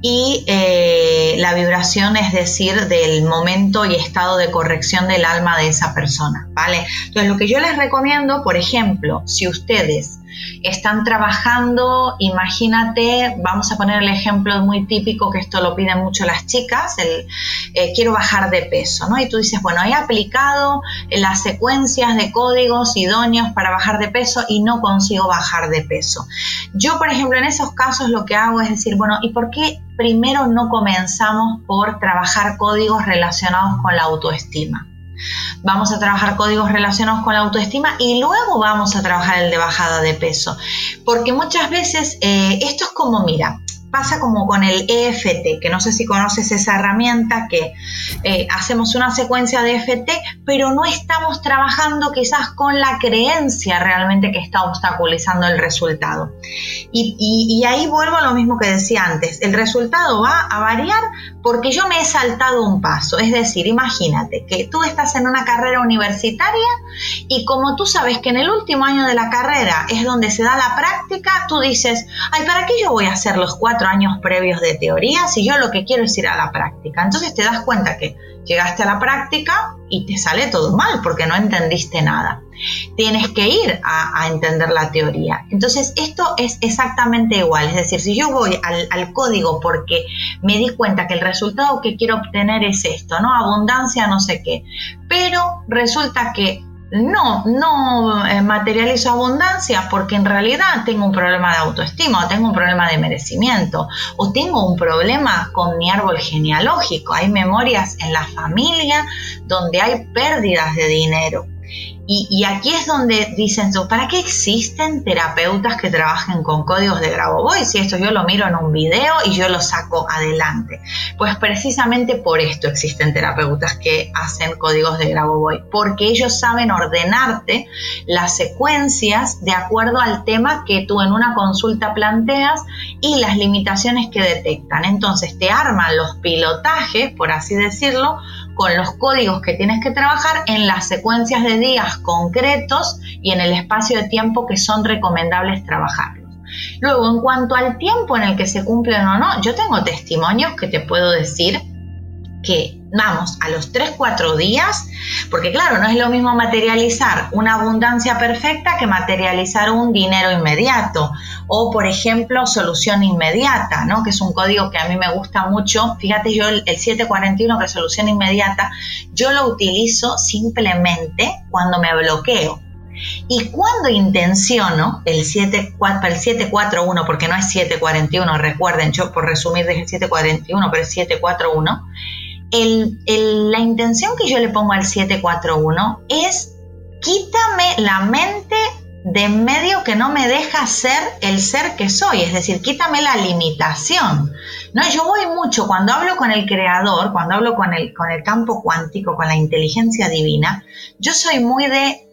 y eh, la vibración es decir del momento y estado de corrección del alma de esa persona, ¿vale? Entonces lo que yo les recomiendo, por ejemplo, si ustedes están trabajando, imagínate, vamos a poner el ejemplo muy típico que esto lo piden mucho las chicas, el eh, quiero bajar de peso, ¿no? Y tú dices, bueno, he aplicado las secuencias de códigos idóneos para bajar de peso y no consigo bajar de peso. Yo, por ejemplo, en esos casos lo que hago es decir, bueno, ¿y por qué primero no comenzamos por trabajar códigos relacionados con la autoestima? Vamos a trabajar códigos relacionados con la autoestima y luego vamos a trabajar el de bajada de peso. Porque muchas veces eh, esto es como, mira, pasa como con el EFT, que no sé si conoces esa herramienta que eh, hacemos una secuencia de EFT, pero no estamos trabajando quizás con la creencia realmente que está obstaculizando el resultado. Y, y ahí vuelvo a lo mismo que decía antes, el resultado va a variar porque yo me he saltado un paso. Es decir, imagínate que tú estás en una carrera universitaria y como tú sabes que en el último año de la carrera es donde se da la práctica, tú dices, ay, ¿para qué yo voy a hacer los cuatro años previos de teoría si yo lo que quiero es ir a la práctica? Entonces te das cuenta que llegaste a la práctica y te sale todo mal porque no entendiste nada. Tienes que ir a, entender la teoría. Entonces, esto es exactamente igual. Es decir, si yo voy al, al, código porque me di cuenta que el resultado que quiero obtener es esto, ¿no? Abundancia, no sé qué. Pero resulta que no, no eh, materializo abundancia porque en realidad tengo un problema de autoestima o tengo un problema de merecimiento o tengo un problema con mi árbol genealógico. Hay memorias en la familia donde hay pérdidas de dinero y, aquí es donde dicen, ¿para qué existen terapeutas que trabajen con códigos de Grabovoi? Si esto yo lo miro en un video y yo lo saco adelante. Pues precisamente por esto existen terapeutas que hacen códigos de Grabovoi, porque ellos saben ordenarte las secuencias de acuerdo al tema que tú en una consulta planteas y las limitaciones que detectan. Entonces te arman los pilotajes, por así decirlo, con los códigos que tienes que trabajar en las secuencias de días concretos y en el espacio de tiempo que son recomendables trabajarlos. Luego, en cuanto al tiempo en el que se cumplen o no, yo tengo testimonios que te puedo decir que vamos a los 3-4 días, porque claro, no es lo mismo materializar una abundancia perfecta que materializar un dinero inmediato o, por ejemplo, solución inmediata, ¿no? que es un código que a mí me gusta mucho. Fíjate, yo el, 741, que es solución inmediata, yo lo utilizo simplemente cuando me bloqueo. Y cuando intenciono el, 74, el 741, porque no es 741, recuerden, yo por resumir dije 741, pero es 741, la intención que yo le pongo al 741 es quítame la mente de medio que no me deja ser el ser que soy, es decir, quítame la limitación. No, yo voy mucho cuando hablo con el creador, cuando hablo con el, con el campo cuántico, con la inteligencia divina, yo soy muy de,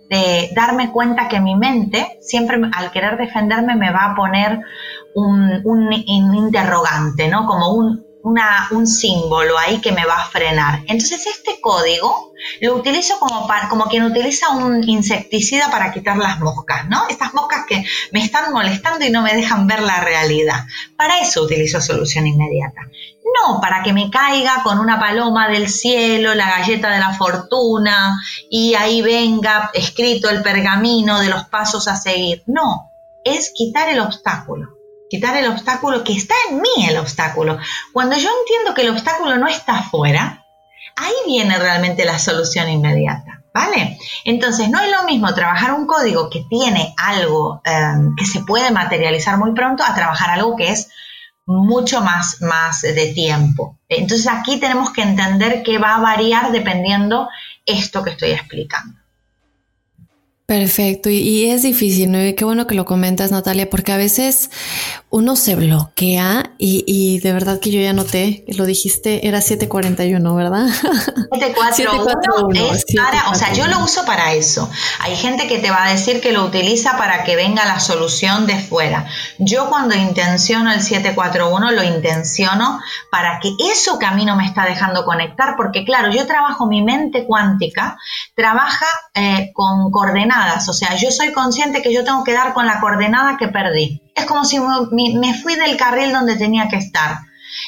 darme cuenta que mi mente siempre al querer defenderme me va a poner un interrogante, ¿no? Como un, un símbolo ahí que me va a frenar. Entonces este código lo utilizo como, como quien utiliza un insecticida para quitar las moscas, ¿no? Estas moscas que me están molestando y no me dejan ver la realidad. Para eso utilizo solución inmediata. No para que me caiga con una paloma del cielo, la galleta de la fortuna y ahí venga escrito el pergamino de los pasos a seguir. No, es quitar el obstáculo quitar el obstáculo, que está en mí el obstáculo. Cuando yo entiendo que el obstáculo no está afuera, ahí viene realmente la solución inmediata. ¿Vale? Entonces, no es lo mismo trabajar un código que tiene algo em, que se puede materializar muy pronto a trabajar algo que es mucho más, más de tiempo. Entonces, aquí tenemos que entender que va a variar dependiendo esto que estoy explicando. Perfecto, y, es difícil, ¿no? qué bueno que lo comentas, Natalia, porque a veces uno se bloquea y, de verdad que yo ya noté, lo dijiste, era 741, ¿verdad? 741 es para, o sea, yo lo uso para eso. Hay gente que te va a decir que lo utiliza para que venga la solución de fuera. Yo cuando intenciono el 741 lo intenciono para que eso que a mí no me está dejando conectar, porque claro, yo trabajo mi mente cuántica, trabaja eh, con coordenadas o sea, yo soy consciente que yo tengo que dar con la coordenada que perdí. Es como si me fui del carril donde tenía que estar.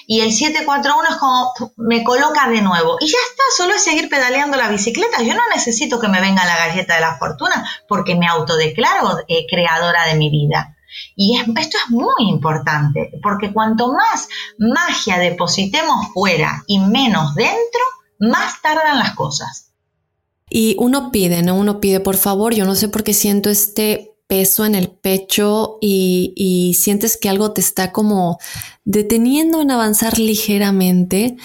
Y el 741 es como me coloca de nuevo. Y ya está, solo es seguir pedaleando la bicicleta. Yo no necesito que me venga la galleta de la fortuna porque me autodeclaro eh, creadora de mi vida. Y esto es muy importante, porque cuanto más magia depositemos fuera y menos dentro, más tardan las cosas. Y uno pide, ¿no? Uno pide, por favor, yo no sé por qué siento este peso en el pecho y, sientes que algo te está como deteniendo en avanzar ligeramente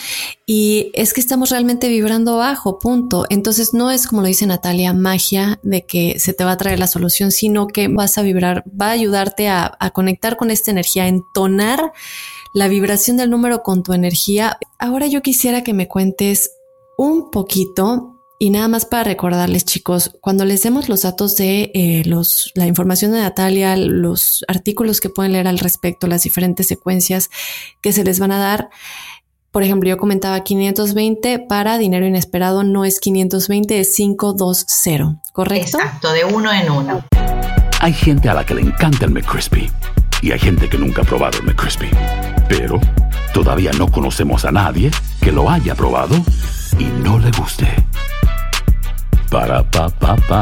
y es que estamos realmente vibrando bajo, punto. Entonces no es como lo dice Natalia, magia de que se te va a traer la solución, sino que vas a vibrar, va a ayudarte a, a conectar con esta energía, a entonar la vibración del número con tu energía. Ahora yo quisiera que me cuentes un poquito y nada más para recordarles, chicos, cuando les demos los datos de eh, los, la información de Natalia, los artículos que pueden leer al respecto, las diferentes secuencias que se les van a dar, por ejemplo, yo comentaba 520 para dinero inesperado, no es 520, es 520, ¿correcto? Exacto, de uno en uno. Hay gente a la que le encanta el McCrispy y hay gente que nunca ha probado el McCrispy, pero todavía no conocemos a nadie que lo haya probado y no le guste. Para pa pa pa.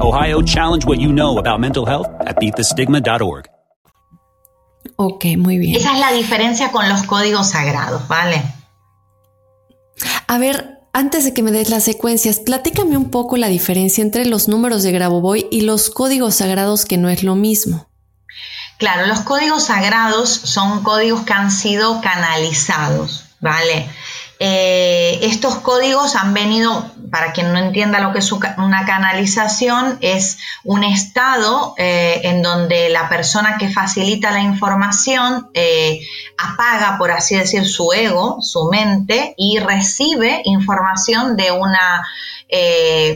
Ohio, challenge what you know about mental health at beatthestigma.org. Ok, muy bien. Esa es la diferencia con los códigos sagrados, ¿vale? A ver, antes de que me des las secuencias, platícame un poco la diferencia entre los números de Grabovoi y los códigos sagrados, que no es lo mismo. Claro, los códigos sagrados son códigos que han sido canalizados, ¿vale? Eh, estos códigos han venido, para quien no entienda lo que es una canalización, es un estado eh, en donde la persona que facilita la información eh, apaga, por así decir, su ego, su mente, y recibe información de una,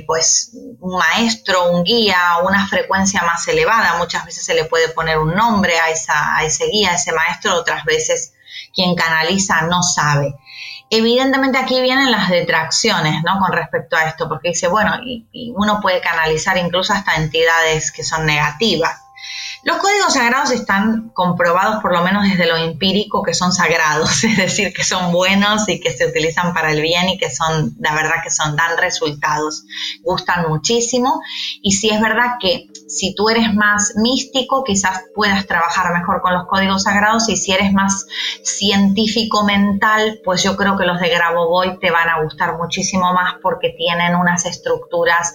pues, un maestro, un guía, una frecuencia más elevada. Muchas veces se le puede poner un nombre a, esa, a ese guía, a ese maestro, otras veces quien canaliza no sabe. Evidentemente aquí vienen las detracciones, ¿no? Con respecto a esto, porque dice, bueno, y, uno puede canalizar incluso hasta entidades que son negativas. Los códigos sagrados están comprobados por lo menos desde lo empírico que son sagrados, es decir, que son buenos y que se utilizan para el bien y que son, la verdad que son, dan resultados, gustan muchísimo. Y si es verdad que si tú eres más místico, quizás puedas trabajar mejor con los códigos sagrados y si eres más científico mental, pues yo creo que los de Grabovoi te van a gustar muchísimo más porque tienen unas estructuras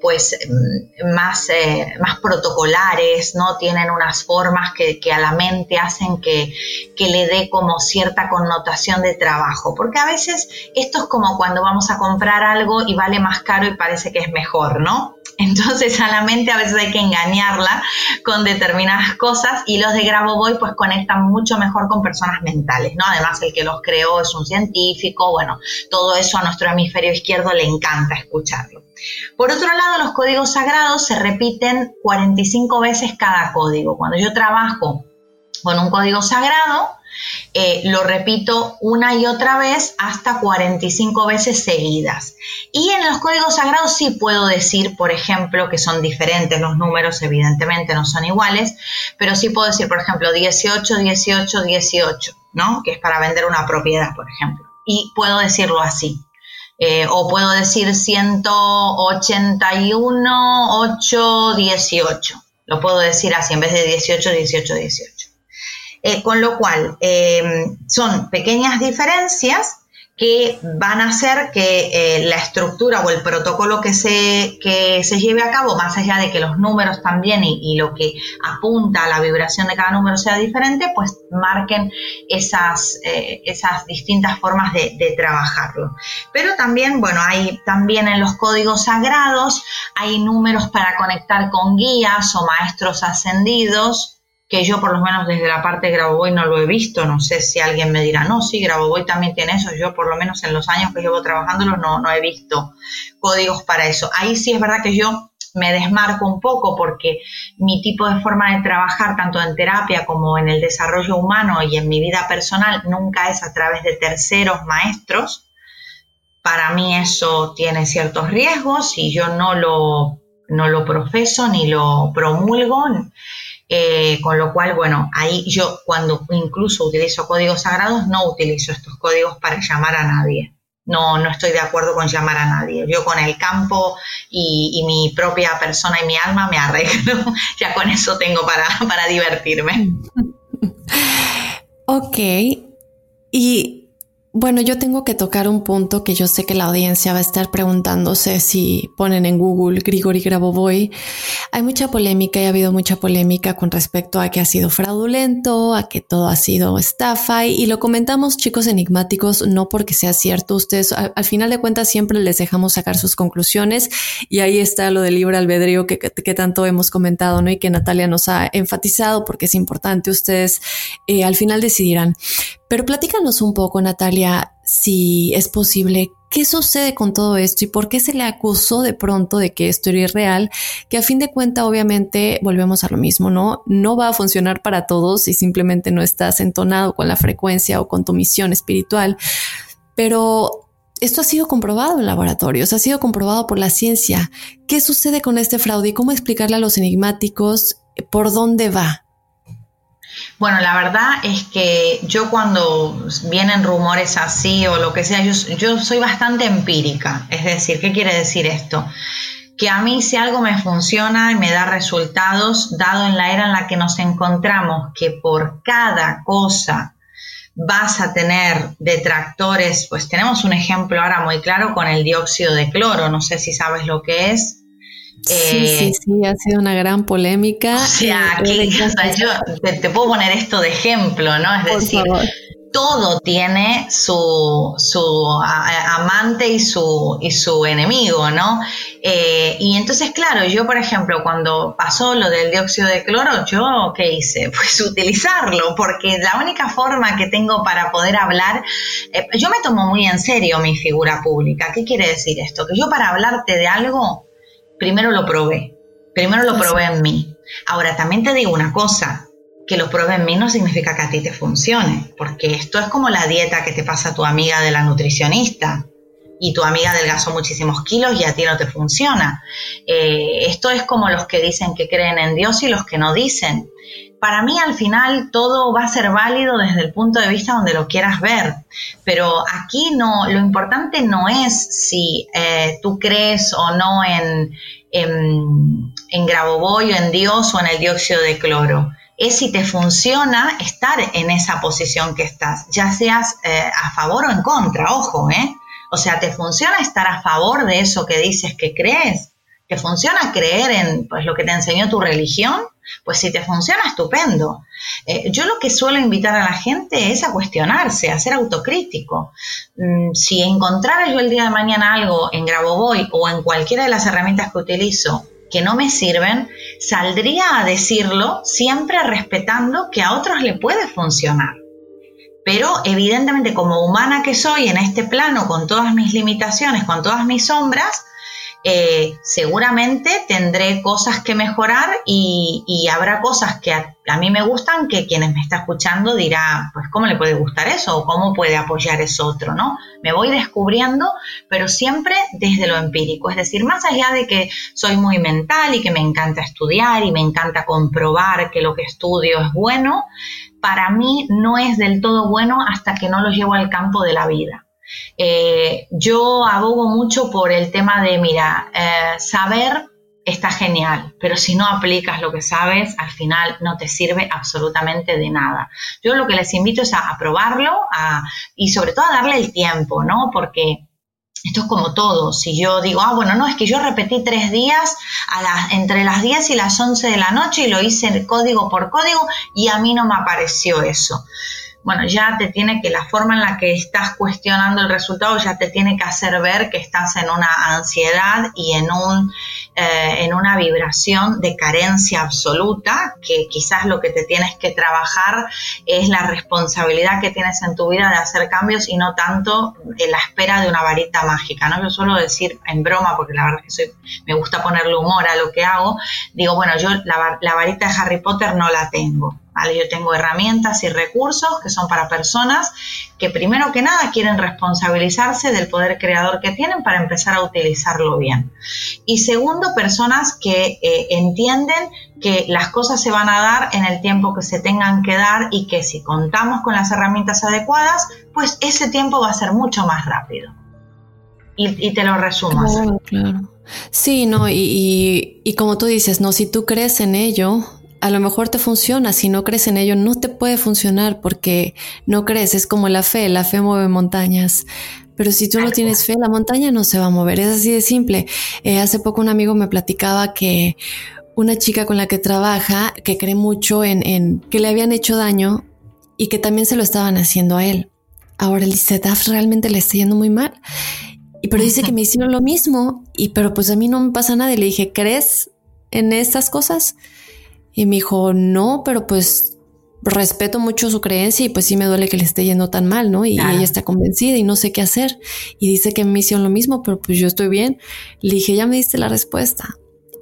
pues mm, más, eh, más protocolares, ¿no? Tienen unas formas que, a la mente hacen que, que le dé como cierta connotación de trabajo, porque a veces esto es como cuando vamos a comprar algo y vale más caro y parece que es mejor, ¿no? Entonces a la mente a veces hay que engañarla con determinadas cosas y los de Grabovoi pues conectan mucho mejor con personas mentales, ¿no? Además el que los creó es un científico, bueno, todo eso a nuestro hemisferio izquierdo le encanta escucharlo. Por otro lado, los códigos sagrados se repiten 45 veces cada código. Cuando yo trabajo con un código sagrado, eh, lo repito una y otra vez hasta 45 veces seguidas. Y en los códigos sagrados sí puedo decir, por ejemplo, que son diferentes los números, evidentemente no son iguales, pero sí puedo decir, por ejemplo, 18, 18, 18, ¿no? Que es para vender una propiedad, por ejemplo. Y puedo decirlo así. Eh, o puedo decir 181, 8, 18. Lo puedo decir así, en vez de 18, 18, 18. Eh, con lo cual, eh, son pequeñas diferencias que van a hacer que eh, la estructura o el protocolo que se, que se lleve a cabo, más allá de que los números también y, lo que apunta a la vibración de cada número sea diferente, pues marquen esas, esas distintas formas de, de, trabajarlo. Pero también, bueno, hay también en los códigos sagrados, hay números para conectar con guías o maestros ascendidos, que yo por lo menos desde la parte de Grabovoi no lo he visto, no sé si alguien me dirá, no, sí, Grabovoi también tiene eso, yo por lo menos en los años que llevo trabajándolo no, no he visto códigos para eso. Ahí sí es verdad que yo me desmarco un poco porque mi tipo de forma de trabajar, tanto en terapia como en el desarrollo humano y en mi vida personal, nunca es a través de terceros maestros, Para mí eso tiene ciertos riesgos y yo no lo, no lo profeso ni lo promulgo. Eh, con lo cual, bueno, ahí yo cuando incluso utilizo códigos sagrados, no utilizo estos códigos para llamar a nadie. No, no estoy de acuerdo con llamar a nadie. Yo con el campo y, mi propia persona y mi alma me arreglo. ya con eso tengo para, para divertirme. Ok. Y bueno, yo tengo que tocar un punto que yo sé que la audiencia va a estar preguntándose si ponen en Google Grigori Grabovoi. Hay mucha polémica y ha habido mucha polémica con respecto a que ha sido fraudulento, a que todo ha sido estafa y, lo comentamos chicos enigmáticos no porque sea cierto. Ustedes al, final de cuentas siempre les dejamos sacar sus conclusiones y ahí está lo del libre albedrío que, tanto hemos comentado ¿no? y que Natalia nos ha enfatizado porque es importante. Ustedes eh, al final decidirán. Pero platícanos un poco, Natalia, si es posible, ¿qué sucede con todo esto y por qué se le acusó de pronto de que esto era irreal? Que a fin de cuentas, obviamente, volvemos a lo mismo, ¿no? No va a funcionar para todos si simplemente no estás entonado con la frecuencia o con tu misión espiritual. Pero esto ha sido comprobado en laboratorios, ha sido comprobado por la ciencia. ¿Qué sucede con este fraude y cómo explicarle a los enigmáticos por dónde va? Bueno, la verdad es que yo cuando vienen rumores así o lo que sea, yo, soy bastante empírica. Es decir, ¿qué quiere decir esto? que a mí si algo me funciona y me da resultados, dado en la era en la que nos encontramos, que por cada cosa vas a tener detractores, pues tenemos un ejemplo ahora muy claro con el dióxido de cloro, no sé si sabes lo que es, sí, sí, eh, sí, ha sido una gran polémica. O sea, eh, yo te, puedo poner esto de ejemplo, ¿no? Es decir, todo tiene su, su amante y su, y su enemigo, ¿no? Eh, y entonces, claro, yo, por ejemplo, cuando pasó lo del dióxido de cloro, yo, ¿qué hice? Pues utilizarlo, porque la única forma que tengo para poder hablar, yo me tomo muy en serio mi figura pública. ¿Qué quiere decir esto? Que yo para hablarte de algo, primero lo probé, primero lo probé en mí. Ahora, también te digo una cosa, que lo probé en mí no significa que a ti te funcione, porque esto es como la dieta que te pasa tu amiga de la nutricionista y tu amiga adelgazó muchísimos kilos y a ti no te funciona. Eh, esto es como los que dicen que creen en Dios y los que no dicen. Para mí al final todo va a ser válido desde el punto de vista donde lo quieras ver, pero aquí no, lo importante no es si eh, tú crees o no en, en, en o en Dios o en el dióxido de cloro es si te funciona estar en esa posición que estás, ya seas eh, a favor o en contra, ojo, ¿eh? O sea, ¿te funciona estar a favor de eso que dices que crees? ¿Te funciona creer en pues, lo que te enseñó tu religión? Pues si te funciona, estupendo. Eh, yo lo que suelo invitar a la gente es a cuestionarse, a ser autocrítico. Mm, si encontrara yo el día de mañana algo en Grabovoi o en cualquiera de las herramientas que utilizo que no me sirven, saldría a decirlo siempre respetando que a otros le puede funcionar. Pero evidentemente como humana que soy en este plano, con todas mis limitaciones, con todas mis sombras, eh, seguramente tendré cosas que mejorar y, habrá cosas que a, mí me gustan que quienes me está escuchando dirá, pues cómo le puede gustar eso o cómo puede apoyar eso otro, ¿no? Me voy descubriendo, pero siempre desde lo empírico, es decir, más allá de que soy muy mental y que me encanta estudiar y me encanta comprobar que lo que estudio es bueno, para mí no es del todo bueno hasta que no lo llevo al campo de la vida. Eh, yo abogo mucho por el tema de, mira, eh, saber está genial, pero si no aplicas lo que sabes, al final no te sirve absolutamente de nada. Yo lo que les invito es a, probarlo y sobre todo a darle el tiempo, ¿no? Porque esto es como todo. Si yo digo, ah, bueno, no, es que yo repetí tres días a entre las 10 y las 11 de la noche y lo hice código por código y a mí no me apareció eso bueno, ya te tiene que, la forma en la que estás cuestionando el resultado ya te tiene que hacer ver que estás en una ansiedad y en, un, eh, en una vibración de carencia absoluta, que quizás lo que te tienes que trabajar es la responsabilidad que tienes en tu vida de hacer cambios y no tanto en la espera de una varita mágica, ¿no? Yo suelo decir en broma, porque la verdad es que soy, me gusta ponerle humor a lo que hago, digo, bueno, yo la, la varita de Harry Potter no la tengo Yo tengo herramientas y recursos que son para personas que primero que nada quieren responsabilizarse del poder creador que tienen para empezar a utilizarlo bien. Y segundo, personas que eh, entienden que las cosas se van a dar en el tiempo que se tengan que dar y que si contamos con las herramientas adecuadas, pues ese tiempo va a ser mucho más rápido. Y, te lo resumo. Claro, claro. Sí, no, y, y como tú dices, no, si tú crees en ello, a lo mejor te funciona, si no crees en ello no te puede funcionar porque no crees, es como la fe, la fe mueve montañas. Pero si tú no tienes fe, la montaña no se va a mover, es así de simple. Eh, hace poco un amigo me platicaba que una chica con la que trabaja, que cree mucho en, en que le habían hecho daño y que también se lo estaban haciendo a él. Ahora dice, Daf realmente le está yendo muy mal. Y pero dice que me hicieron lo mismo y pero pues a mí no me pasa nada. Y le dije, ¿crees en estas cosas? Y me dijo, no, pero pues respeto mucho su creencia y pues sí me duele que le esté yendo tan mal, ¿no? Y ella está convencida y no sé qué hacer. Y dice que me hicieron lo mismo, pero pues yo estoy bien. Le dije, ya me diste la respuesta.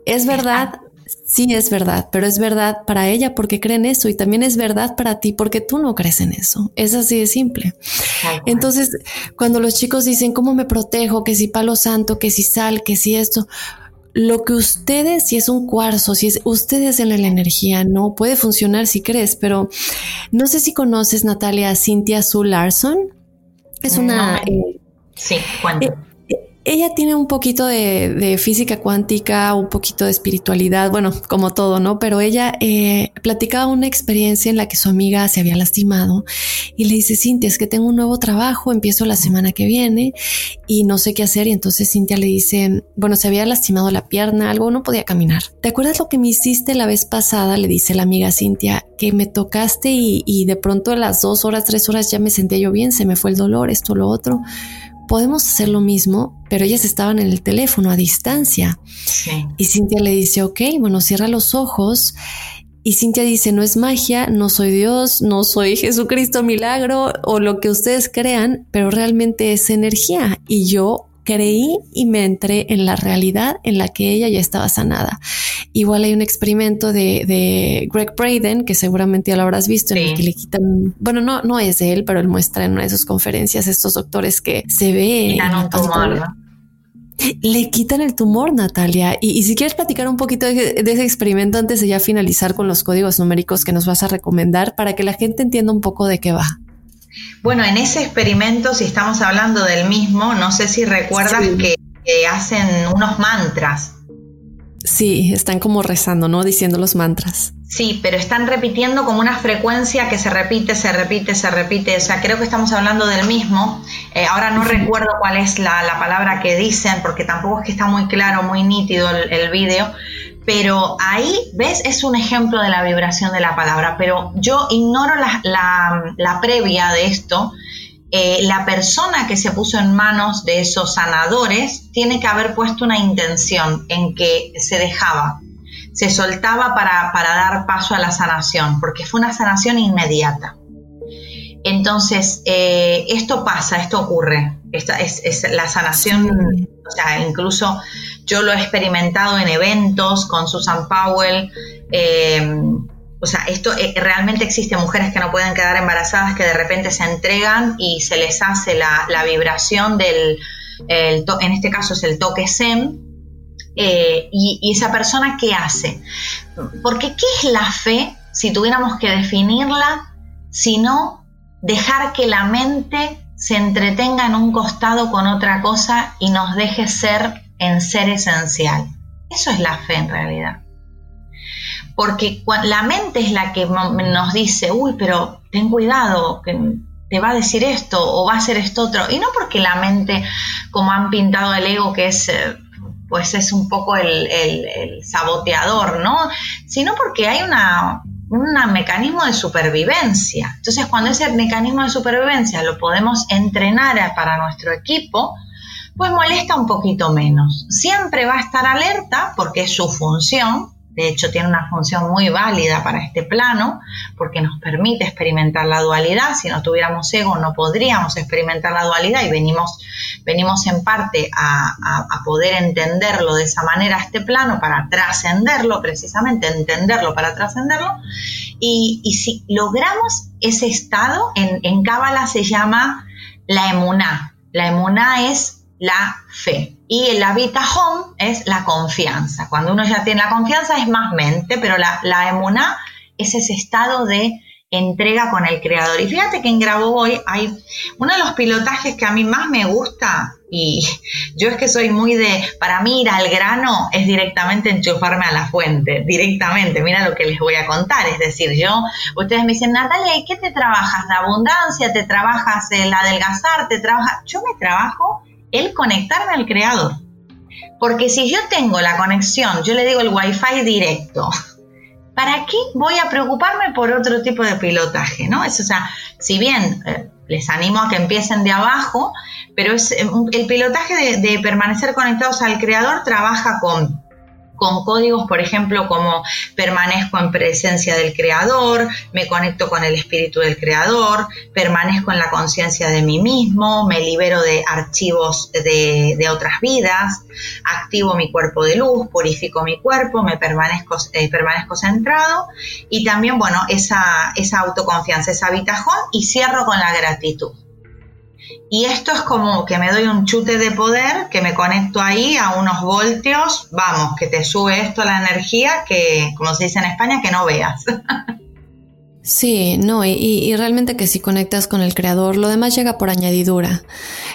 Es verdad, sí es verdad, pero es verdad para ella porque cree en eso y también es verdad para ti porque tú no crees en eso. Es así de simple. Entonces, cuando los chicos dicen, ¿cómo me protejo? Que si palo santo, que si sal, que si esto lo que ustedes, si es un cuarzo, si es ustedes en la energía, no puede funcionar si crees, pero no sé si conoces Natalia Cynthia Sue Larson. Es una. Eh, sí. Eh, ella tiene un poquito de, física cuántica, un poquito de espiritualidad, bueno, como todo, ¿no? Pero ella eh, platicaba una experiencia en la que su amiga se había lastimado y le dice, Cintia, es que tengo un nuevo trabajo, empiezo la semana que viene y no sé qué hacer. Y entonces Cintia le dice, bueno, se había lastimado la pierna, algo, no podía caminar. ¿Te acuerdas lo que me hiciste la vez pasada? Le dice la amiga Cintia, que me tocaste y, y de pronto a las dos horas, tres horas ya me sentía yo bien, se me fue el dolor, esto, lo otro podemos hacer lo mismo, pero ellas estaban en el teléfono a distancia. Y Cintia le dice, ok, bueno, cierra los ojos. Y Cintia dice, no es magia, no soy Dios, no soy Jesucristo milagro o lo que ustedes crean, pero realmente es energía. Y yo creí y me entré en la realidad en la que ella ya estaba sanada. Igual hay un experimento de, Greg Braden, que seguramente ya lo habrás visto, en el que le quitan, bueno, no, no es de él, pero él muestra en una de sus conferencias estos doctores que se ve. Le quitan el tumor, Natalia. Y, si quieres platicar un poquito de, de, ese experimento antes de ya finalizar con los códigos numéricos que nos vas a recomendar para que la gente entienda un poco de qué va. Bueno, en ese experimento, si estamos hablando del mismo, no sé si recuerdas que, hacen unos mantras. Sí, están como rezando, ¿no? Diciendo los mantras. Sí, pero están repitiendo como una frecuencia que se repite, se repite, se repite. O sea, creo que estamos hablando del mismo. Eh, ahora no recuerdo cuál es la, palabra que dicen, porque tampoco es que está muy claro, muy nítido el, el vídeo, pero ahí, ¿ves? Es un ejemplo de la vibración de la palabra, pero yo ignoro la, previa de esto. Eh, la persona que se puso en manos de esos sanadores tiene que haber puesto una intención en que se dejaba, se soltaba para, dar paso a la sanación, porque fue una sanación inmediata. Entonces, eh, esto pasa, esto ocurre. Esta es, la sanación, o sea, incluso yo lo he experimentado en eventos con Susan Powell. Eh, o sea, esto eh, realmente existe mujeres que no pueden quedar embarazadas que de repente se entregan y se les hace la, vibración del, en este caso es el toque SEM, eh, y, y, esa persona qué hace. Porque ¿qué es la fe si tuviéramos que definirla? Sino dejar que la mente se entretenga en un costado con otra cosa y nos deje ser en ser esencial. Eso es la fe en realidad. Porque la mente es la que nos dice, uy, pero ten cuidado, que te va a decir esto o va a hacer esto otro. Y no porque la mente, como han pintado el ego, que es, eh, pues es un poco el, saboteador, ¿no? Sino porque hay una, un mecanismo de supervivencia. Entonces, cuando ese mecanismo de supervivencia lo podemos entrenar para nuestro equipo, pues molesta un poquito menos. Siempre va a estar alerta porque es su función, de hecho tiene una función muy válida para este plano, porque nos permite experimentar la dualidad. Si no tuviéramos ego no podríamos experimentar la dualidad y venimos, venimos en parte a, poder entenderlo de esa manera, este plano, para trascenderlo, precisamente entenderlo para trascenderlo. Y, si logramos ese estado, en Cábala se llama la emuná. La emuná es la fe. Y el home es la confianza. Cuando uno ya tiene la confianza es más mente, pero la, la emuná es ese estado de entrega con el creador. Y fíjate que en Grabovoi hay uno de los pilotajes que a mí más me gusta y yo es que soy muy de, para mí ir al grano es directamente enchufarme a la fuente, directamente, mira lo que les voy a contar, es decir, yo, ustedes me dicen, Natalia, ¿y qué te trabajas? ¿La abundancia? ¿Te trabajas el adelgazar? ¿Te trabajas? Yo me trabajo el conectarme al creador. Porque si yo tengo la conexión, yo le digo el wifi directo, ¿para qué voy a preocuparme por otro tipo de pilotaje? ¿no? Es, o sea, si bien eh, les animo a que empiecen de abajo, pero es, eh, el pilotaje de permanecer conectados al creador trabaja con con códigos, por ejemplo, como permanezco en presencia del creador, me conecto con el espíritu del creador, permanezco en la conciencia de mí mismo, me libero de archivos de, otras vidas, activo mi cuerpo de luz, purifico mi cuerpo, me permanezco, eh, permanezco centrado y también, bueno, esa, esa autoconfianza, esa habitajón y cierro con la gratitud. Y esto es como que me doy un chute de poder, que me conecto ahí a unos voltios, vamos, que te sube esto la energía, que como se dice en España, que no veas. Sí, no, y, realmente que si conectas con el creador, lo demás llega por añadidura.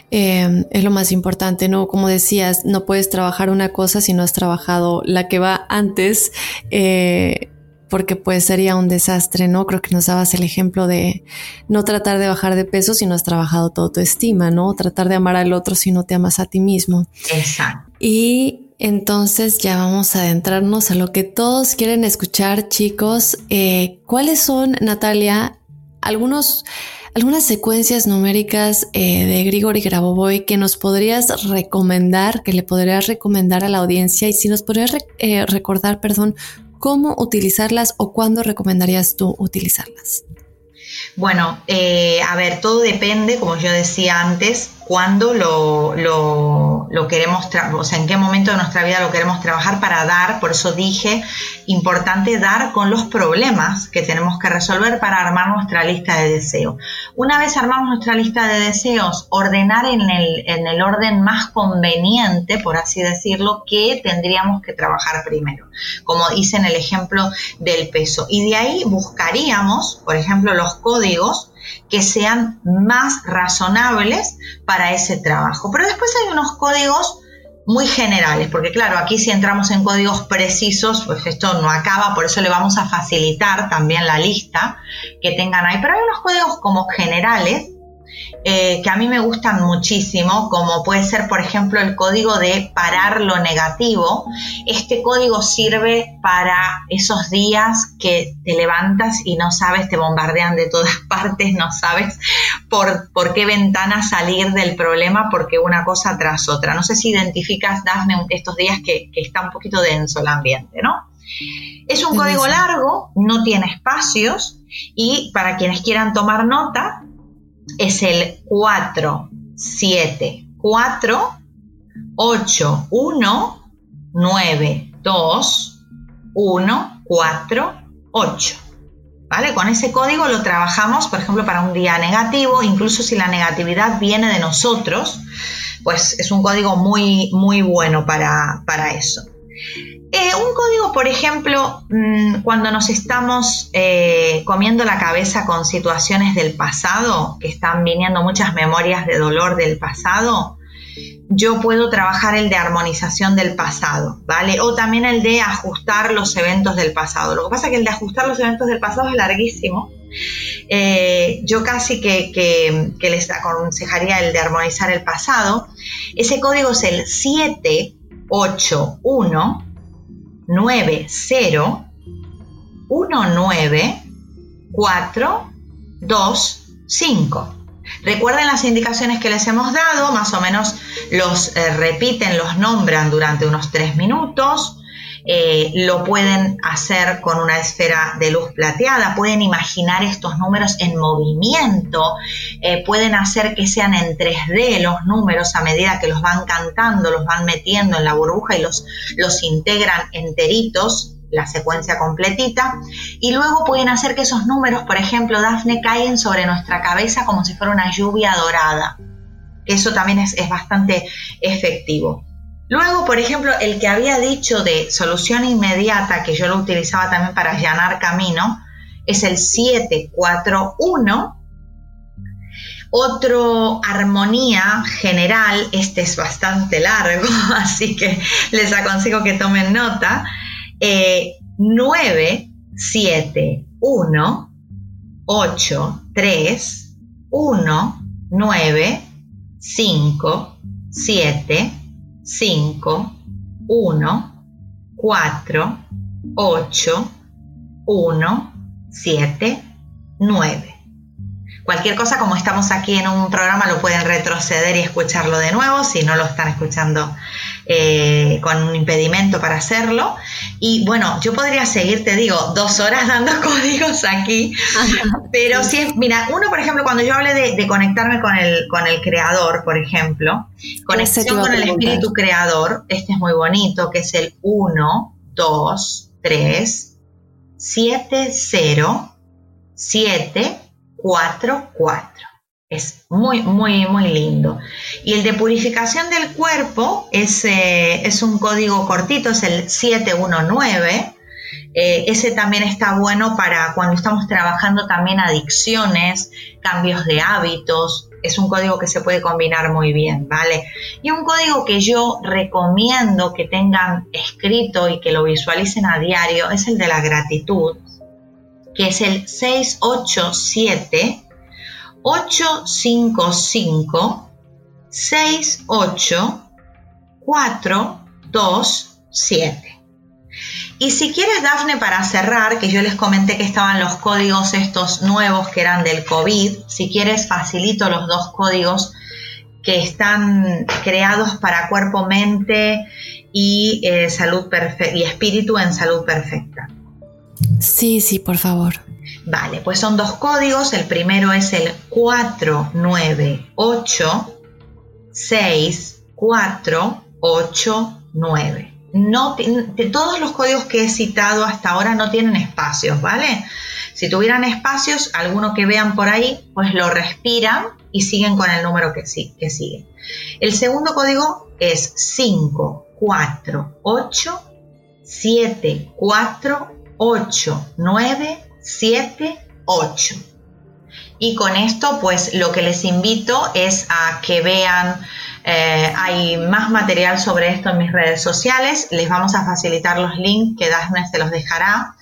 Eh, es lo más importante, ¿no? Como decías, no puedes trabajar una cosa si no has trabajado la que va antes. Eh, porque pues sería un desastre, ¿no? Creo que nos dabas el ejemplo de no tratar de bajar de peso si no has trabajado tu autoestima, ¿no? Tratar de amar al otro si no te amas a ti mismo. Exacto. Y entonces ya vamos a adentrarnos a lo que todos quieren escuchar, chicos. Eh, ¿Cuáles son, Natalia, algunos, algunas secuencias numéricas eh, de Grigori Grabovoi que nos podrías recomendar, que le podrías recomendar a la audiencia y si nos podrías eh, recordar, perdón, cómo utilizarlas o cuándo recomendarías tú utilizarlas? Bueno, eh, a ver, todo depende, como yo decía antes, cuándo lo, lo, queremos, o sea, en qué momento de nuestra vida lo queremos trabajar para dar, por eso dije, importante dar con los problemas que tenemos que resolver para armar nuestra lista de deseos. Una vez armamos nuestra lista de deseos, ordenar en el, en el orden más conveniente, por así decirlo, que tendríamos que trabajar primero, como hice en el ejemplo del peso. Y de ahí buscaríamos, por ejemplo, los códigos que sean más razonables para ese trabajo. Pero después hay unos códigos muy generales, porque claro, aquí si entramos en códigos precisos, pues esto no acaba, por eso le vamos a facilitar también la lista que tengan ahí. Pero hay unos códigos como generales eh, que a mí me gustan muchísimo, como puede ser, por ejemplo, el código de parar lo negativo. Este código sirve para esos días que te levantas y no sabes, te bombardean de todas partes, no sabes por, por qué ventana salir del problema, porque una cosa tras otra. No sé si identificas, Dafne, estos días que, que está un poquito denso el ambiente, ¿no? Es un código largo, no tiene espacios y para quienes quieran tomar nota, es el 4, 7, 4, 8, 1, 9, 2, 1, 4, 8. ¿Vale? Con ese código lo trabajamos, por ejemplo, para un día negativo, incluso si la negatividad viene de nosotros, pues es un código muy, muy bueno para, para eso. Eh, un código, por ejemplo, mm, cuando nos estamos eh, comiendo la cabeza con situaciones del pasado, que están viniendo muchas memorias de dolor del pasado, yo puedo trabajar el de armonización del pasado, ¿vale? O también el de ajustar los eventos del pasado. Lo que pasa es que el de ajustar los eventos del pasado es larguísimo. Eh, yo casi que, que les aconsejaría el de armonizar el pasado. Ese código es el 781 90 19 Recuerden las indicaciones que les hemos dado, más o menos los eh, repiten, los nombran durante unos tres minutos. Eh, lo pueden hacer con una esfera de luz plateada, pueden imaginar estos números en movimiento, eh, pueden hacer que sean en 3D los números a medida que los van cantando, los van metiendo en la burbuja y los, los integran enteritos la secuencia completita y luego pueden hacer que esos números, por ejemplo, Dafne, caen sobre nuestra cabeza como si fuera una lluvia dorada. Eso también es, es bastante efectivo. Luego, por ejemplo, el que había dicho de solución inmediata, que yo lo utilizaba también para allanar camino, es el 741. Otro armonía general, este es bastante largo, así que les aconsejo que tomen nota. 9, 7, 1, 8, 3, 1, 9, 5, 7, 5, 1, 4, 8, 1, 7, 9. Cualquier cosa, como estamos aquí en un programa, lo pueden retroceder y escucharlo de nuevo si no lo están escuchando eh, con un impedimento para hacerlo. Y bueno, yo podría seguir, te digo, dos horas dando códigos aquí, pero si es, mira, uno, por ejemplo, cuando yo hablé de, conectarme con el, con el creador, por ejemplo, conexión con el espíritu creador, este es muy bonito, que es el 1, 2, 3, 7, 0, 7, 4, 4. Es muy, muy, muy lindo. Y el de purificación del cuerpo es, eh, es un código cortito, es el 719. Eh, ese también está bueno para cuando estamos trabajando también adicciones, cambios de hábitos. Es un código que se puede combinar muy bien, ¿vale? Y un código que yo recomiendo que tengan escrito y que lo visualicen a diario es el de la gratitud, que es el 687 855 68 427. Y si quieres, Dafne, para cerrar, que yo les comenté que estaban los códigos estos nuevos que eran del COVID, si quieres, facilito los dos códigos que están creados para cuerpo, mente y, eh, salud y espíritu en salud perfecta. Sí, sí, por favor. Vale, pues son dos códigos. El primero es el 498 6489. No, todos los códigos que he citado hasta ahora no tienen espacios, ¿vale? Si tuvieran espacios, alguno que vean por ahí, pues lo respiran y siguen con el número que, que sigue. El segundo código es 548 7489 7, 8. Y con esto, pues lo que les invito es a que vean, eh, hay más material sobre esto en mis redes sociales, les vamos a facilitar los links que Daphne se los dejará.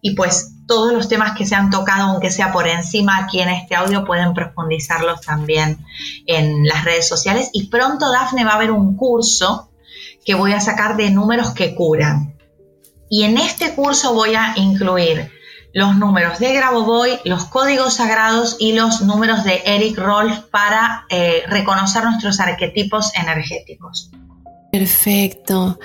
Y pues todos los temas que se han tocado, aunque sea por encima aquí en este audio, pueden profundizarlos también en las redes sociales. Y pronto Dafne va a haber un curso que voy a sacar de números que curan. Y en este curso voy a incluir los números de Grabovoi, los códigos sagrados y los números de Eric Rolf para eh, reconocer nuestros arquetipos energéticos. Perfecto.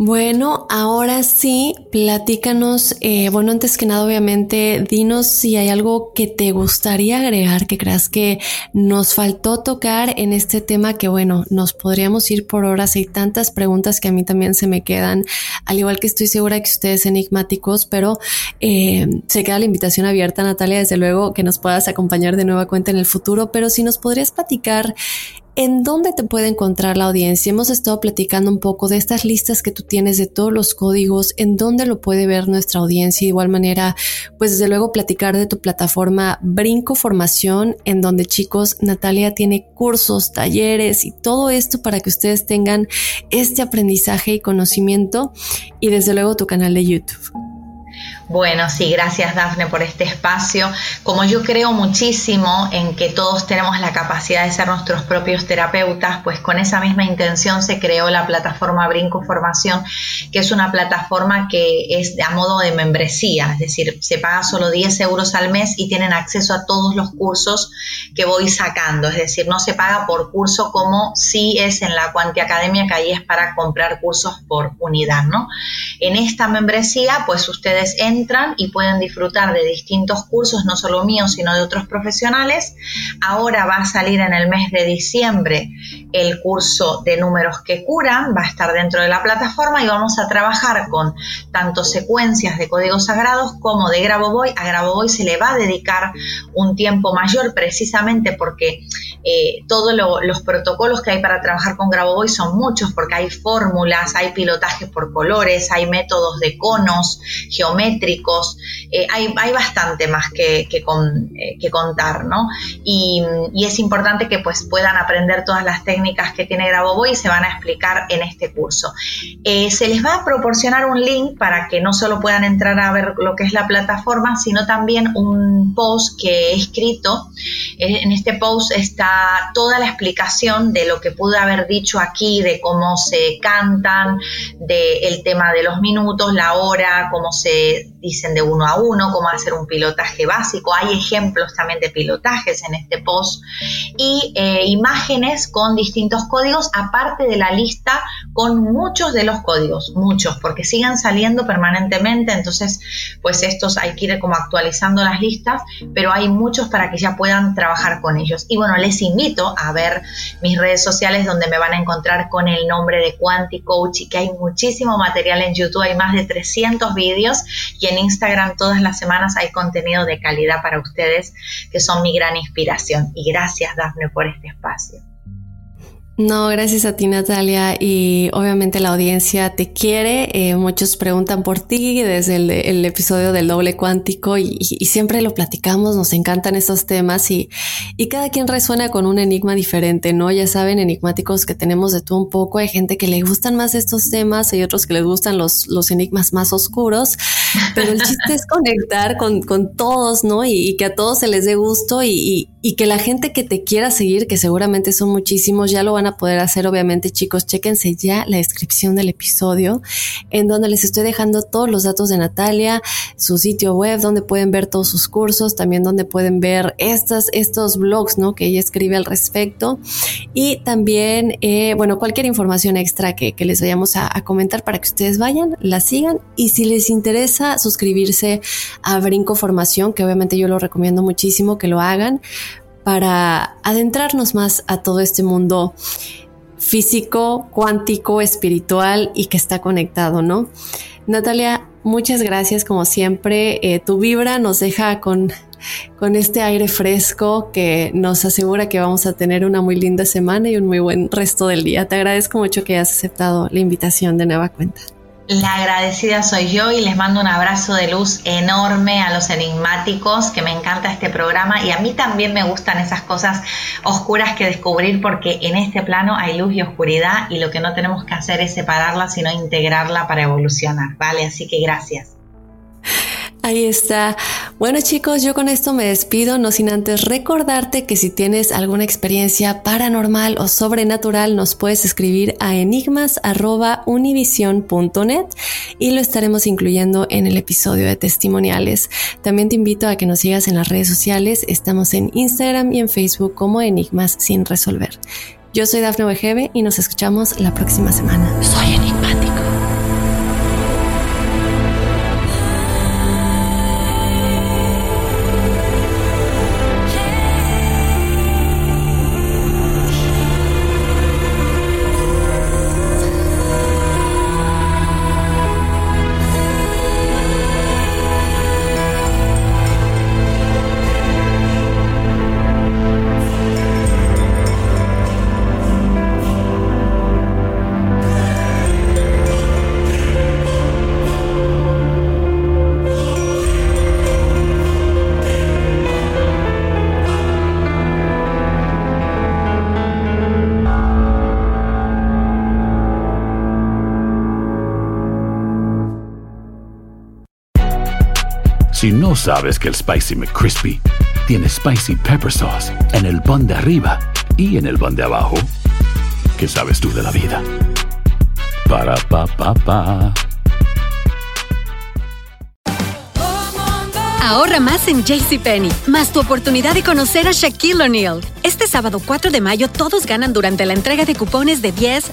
Bueno, ahora sí, platícanos, eh, bueno, antes que nada, obviamente, dinos si hay algo que te gustaría agregar, que creas que nos faltó tocar en este tema, que bueno, nos podríamos ir por horas, hay tantas preguntas que a mí también se me quedan, al igual que estoy segura que ustedes enigmáticos, pero eh, se queda la invitación abierta, Natalia, desde luego que nos puedas acompañar de nueva cuenta en el futuro, pero si nos podrías platicar ¿En dónde te puede encontrar la audiencia? Hemos estado platicando un poco de estas listas que tú tienes de todos los códigos, en dónde lo puede ver nuestra audiencia. De igual manera, pues desde luego platicar de tu plataforma Brinco Formación, en donde chicos, Natalia tiene cursos, talleres y todo esto para que ustedes tengan este aprendizaje y conocimiento. Y desde luego tu canal de YouTube. Bueno, sí, gracias Dafne por este espacio. Como yo creo muchísimo en que todos tenemos la capacidad de ser nuestros propios terapeutas, pues con esa misma intención se creó la plataforma Brinco Formación, que es una plataforma que es a modo de membresía, es decir, se paga solo 10 euros al mes y tienen acceso a todos los cursos que voy sacando, es decir, no se paga por curso como si es en la Cuanti Academia, que ahí es para comprar cursos por unidad, ¿no? En esta membresía, pues ustedes entran y pueden disfrutar de distintos cursos, no solo míos, sino de otros profesionales. Ahora va a salir en el mes de diciembre el curso de números que curan, va a estar dentro de la plataforma y vamos a trabajar con tanto secuencias de códigos sagrados como de Grabovoi. A Grabovoi se le va a dedicar un tiempo mayor precisamente porque eh, todos los protocolos que hay para trabajar con Grabovoi son muchos porque hay fórmulas, hay pilotajes por colores, hay métodos de conos geométricos, eh, hay, bastante más que, eh, contar, ¿no? Y, es importante que pues puedan aprender todas las técnicas que tiene Grabovoi y se van a explicar en este curso. se les va a proporcionar un link para que no solo puedan entrar a ver lo que es la plataforma, sino también un post que he escrito. En este post está toda la explicación de lo que pude haber dicho aquí, de cómo se cantan, del tema de los minutos, la hora, cómo se dicen de uno a uno, cómo hacer un pilotaje básico. Hay ejemplos también de pilotajes en este post y eh, imágenes con distintos códigos, aparte de la lista con muchos de los códigos, muchos, porque siguen saliendo permanentemente, entonces pues estos hay que ir como actualizando las listas, pero hay muchos para que ya puedan trabajar con ellos. Y bueno, les invito a ver mis redes sociales donde me van a encontrar con el nombre de Quanti Coach y que hay muchísimo material en YouTube, hay más de 300 vídeos y en Instagram todas las semanas hay contenido de calidad para ustedes que son mi gran inspiración. Y gracias Dafne por este espacio. No, gracias a ti Natalia y obviamente la audiencia te quiere. Eh, muchos preguntan por ti desde el, episodio del doble cuántico y, siempre lo platicamos, nos encantan estos temas y, y, cada quien resuena con un enigma diferente, ¿no? Ya saben, enigmáticos que tenemos de todo un poco, hay gente que le gustan más estos temas, hay otros que les gustan los, los enigmas más oscuros, pero el chiste es conectar con, con todos, ¿no? Y, que a todos se les dé gusto y, y que la gente que te quiera seguir, que seguramente son muchísimos, ya lo van a poder hacer, obviamente, chicos, chéquense ya la descripción del episodio, en donde les estoy dejando todos los datos de Natalia, su sitio web, donde pueden ver todos sus cursos, también donde pueden ver estas, estos blogs, ¿no? Que ella escribe al respecto. Y también, eh, bueno, cualquier información extra que, les vayamos a, a comentar para que ustedes vayan, la sigan. Y si les interesa suscribirse a Brinco Formación, que obviamente yo lo recomiendo muchísimo que lo hagan, para adentrarnos más a todo este mundo físico, cuántico, espiritual y que está conectado, ¿no? Natalia, muchas gracias como siempre. Eh, tu vibra nos deja con, con este aire fresco que nos asegura que vamos a tener una muy linda semana y un muy buen resto del día. Te agradezco mucho que hayas aceptado la invitación de nueva cuenta. La agradecida soy yo y les mando un abrazo de luz enorme a los enigmáticos, que me encanta este programa y a mí también me gustan esas cosas oscuras que descubrir porque en este plano hay luz y oscuridad y lo que no tenemos que hacer es separarla, sino integrarla para evolucionar, ¿vale? Así que gracias. Ahí está. Bueno chicos, yo con esto me despido, no sin antes recordarte que si tienes alguna experiencia paranormal o sobrenatural, nos puedes escribir a enigmas.univision.net y lo estaremos incluyendo en el episodio de testimoniales. También te invito a que nos sigas en las redes sociales, estamos en Instagram y en Facebook como Enigmas sin resolver. Yo soy Dafne Wegebe y nos escuchamos la próxima semana. Soy enigmático. Sabes que el Spicy McCrispy tiene Spicy Pepper Sauce en el pan de arriba y en el pan de abajo, ¿qué sabes tú de la vida? Para, pa, pa, pa. Ahorra más en JCPenney, más tu oportunidad de conocer a Shaquille O'Neal. Este sábado 4 de mayo todos ganan durante la entrega de cupones de 10,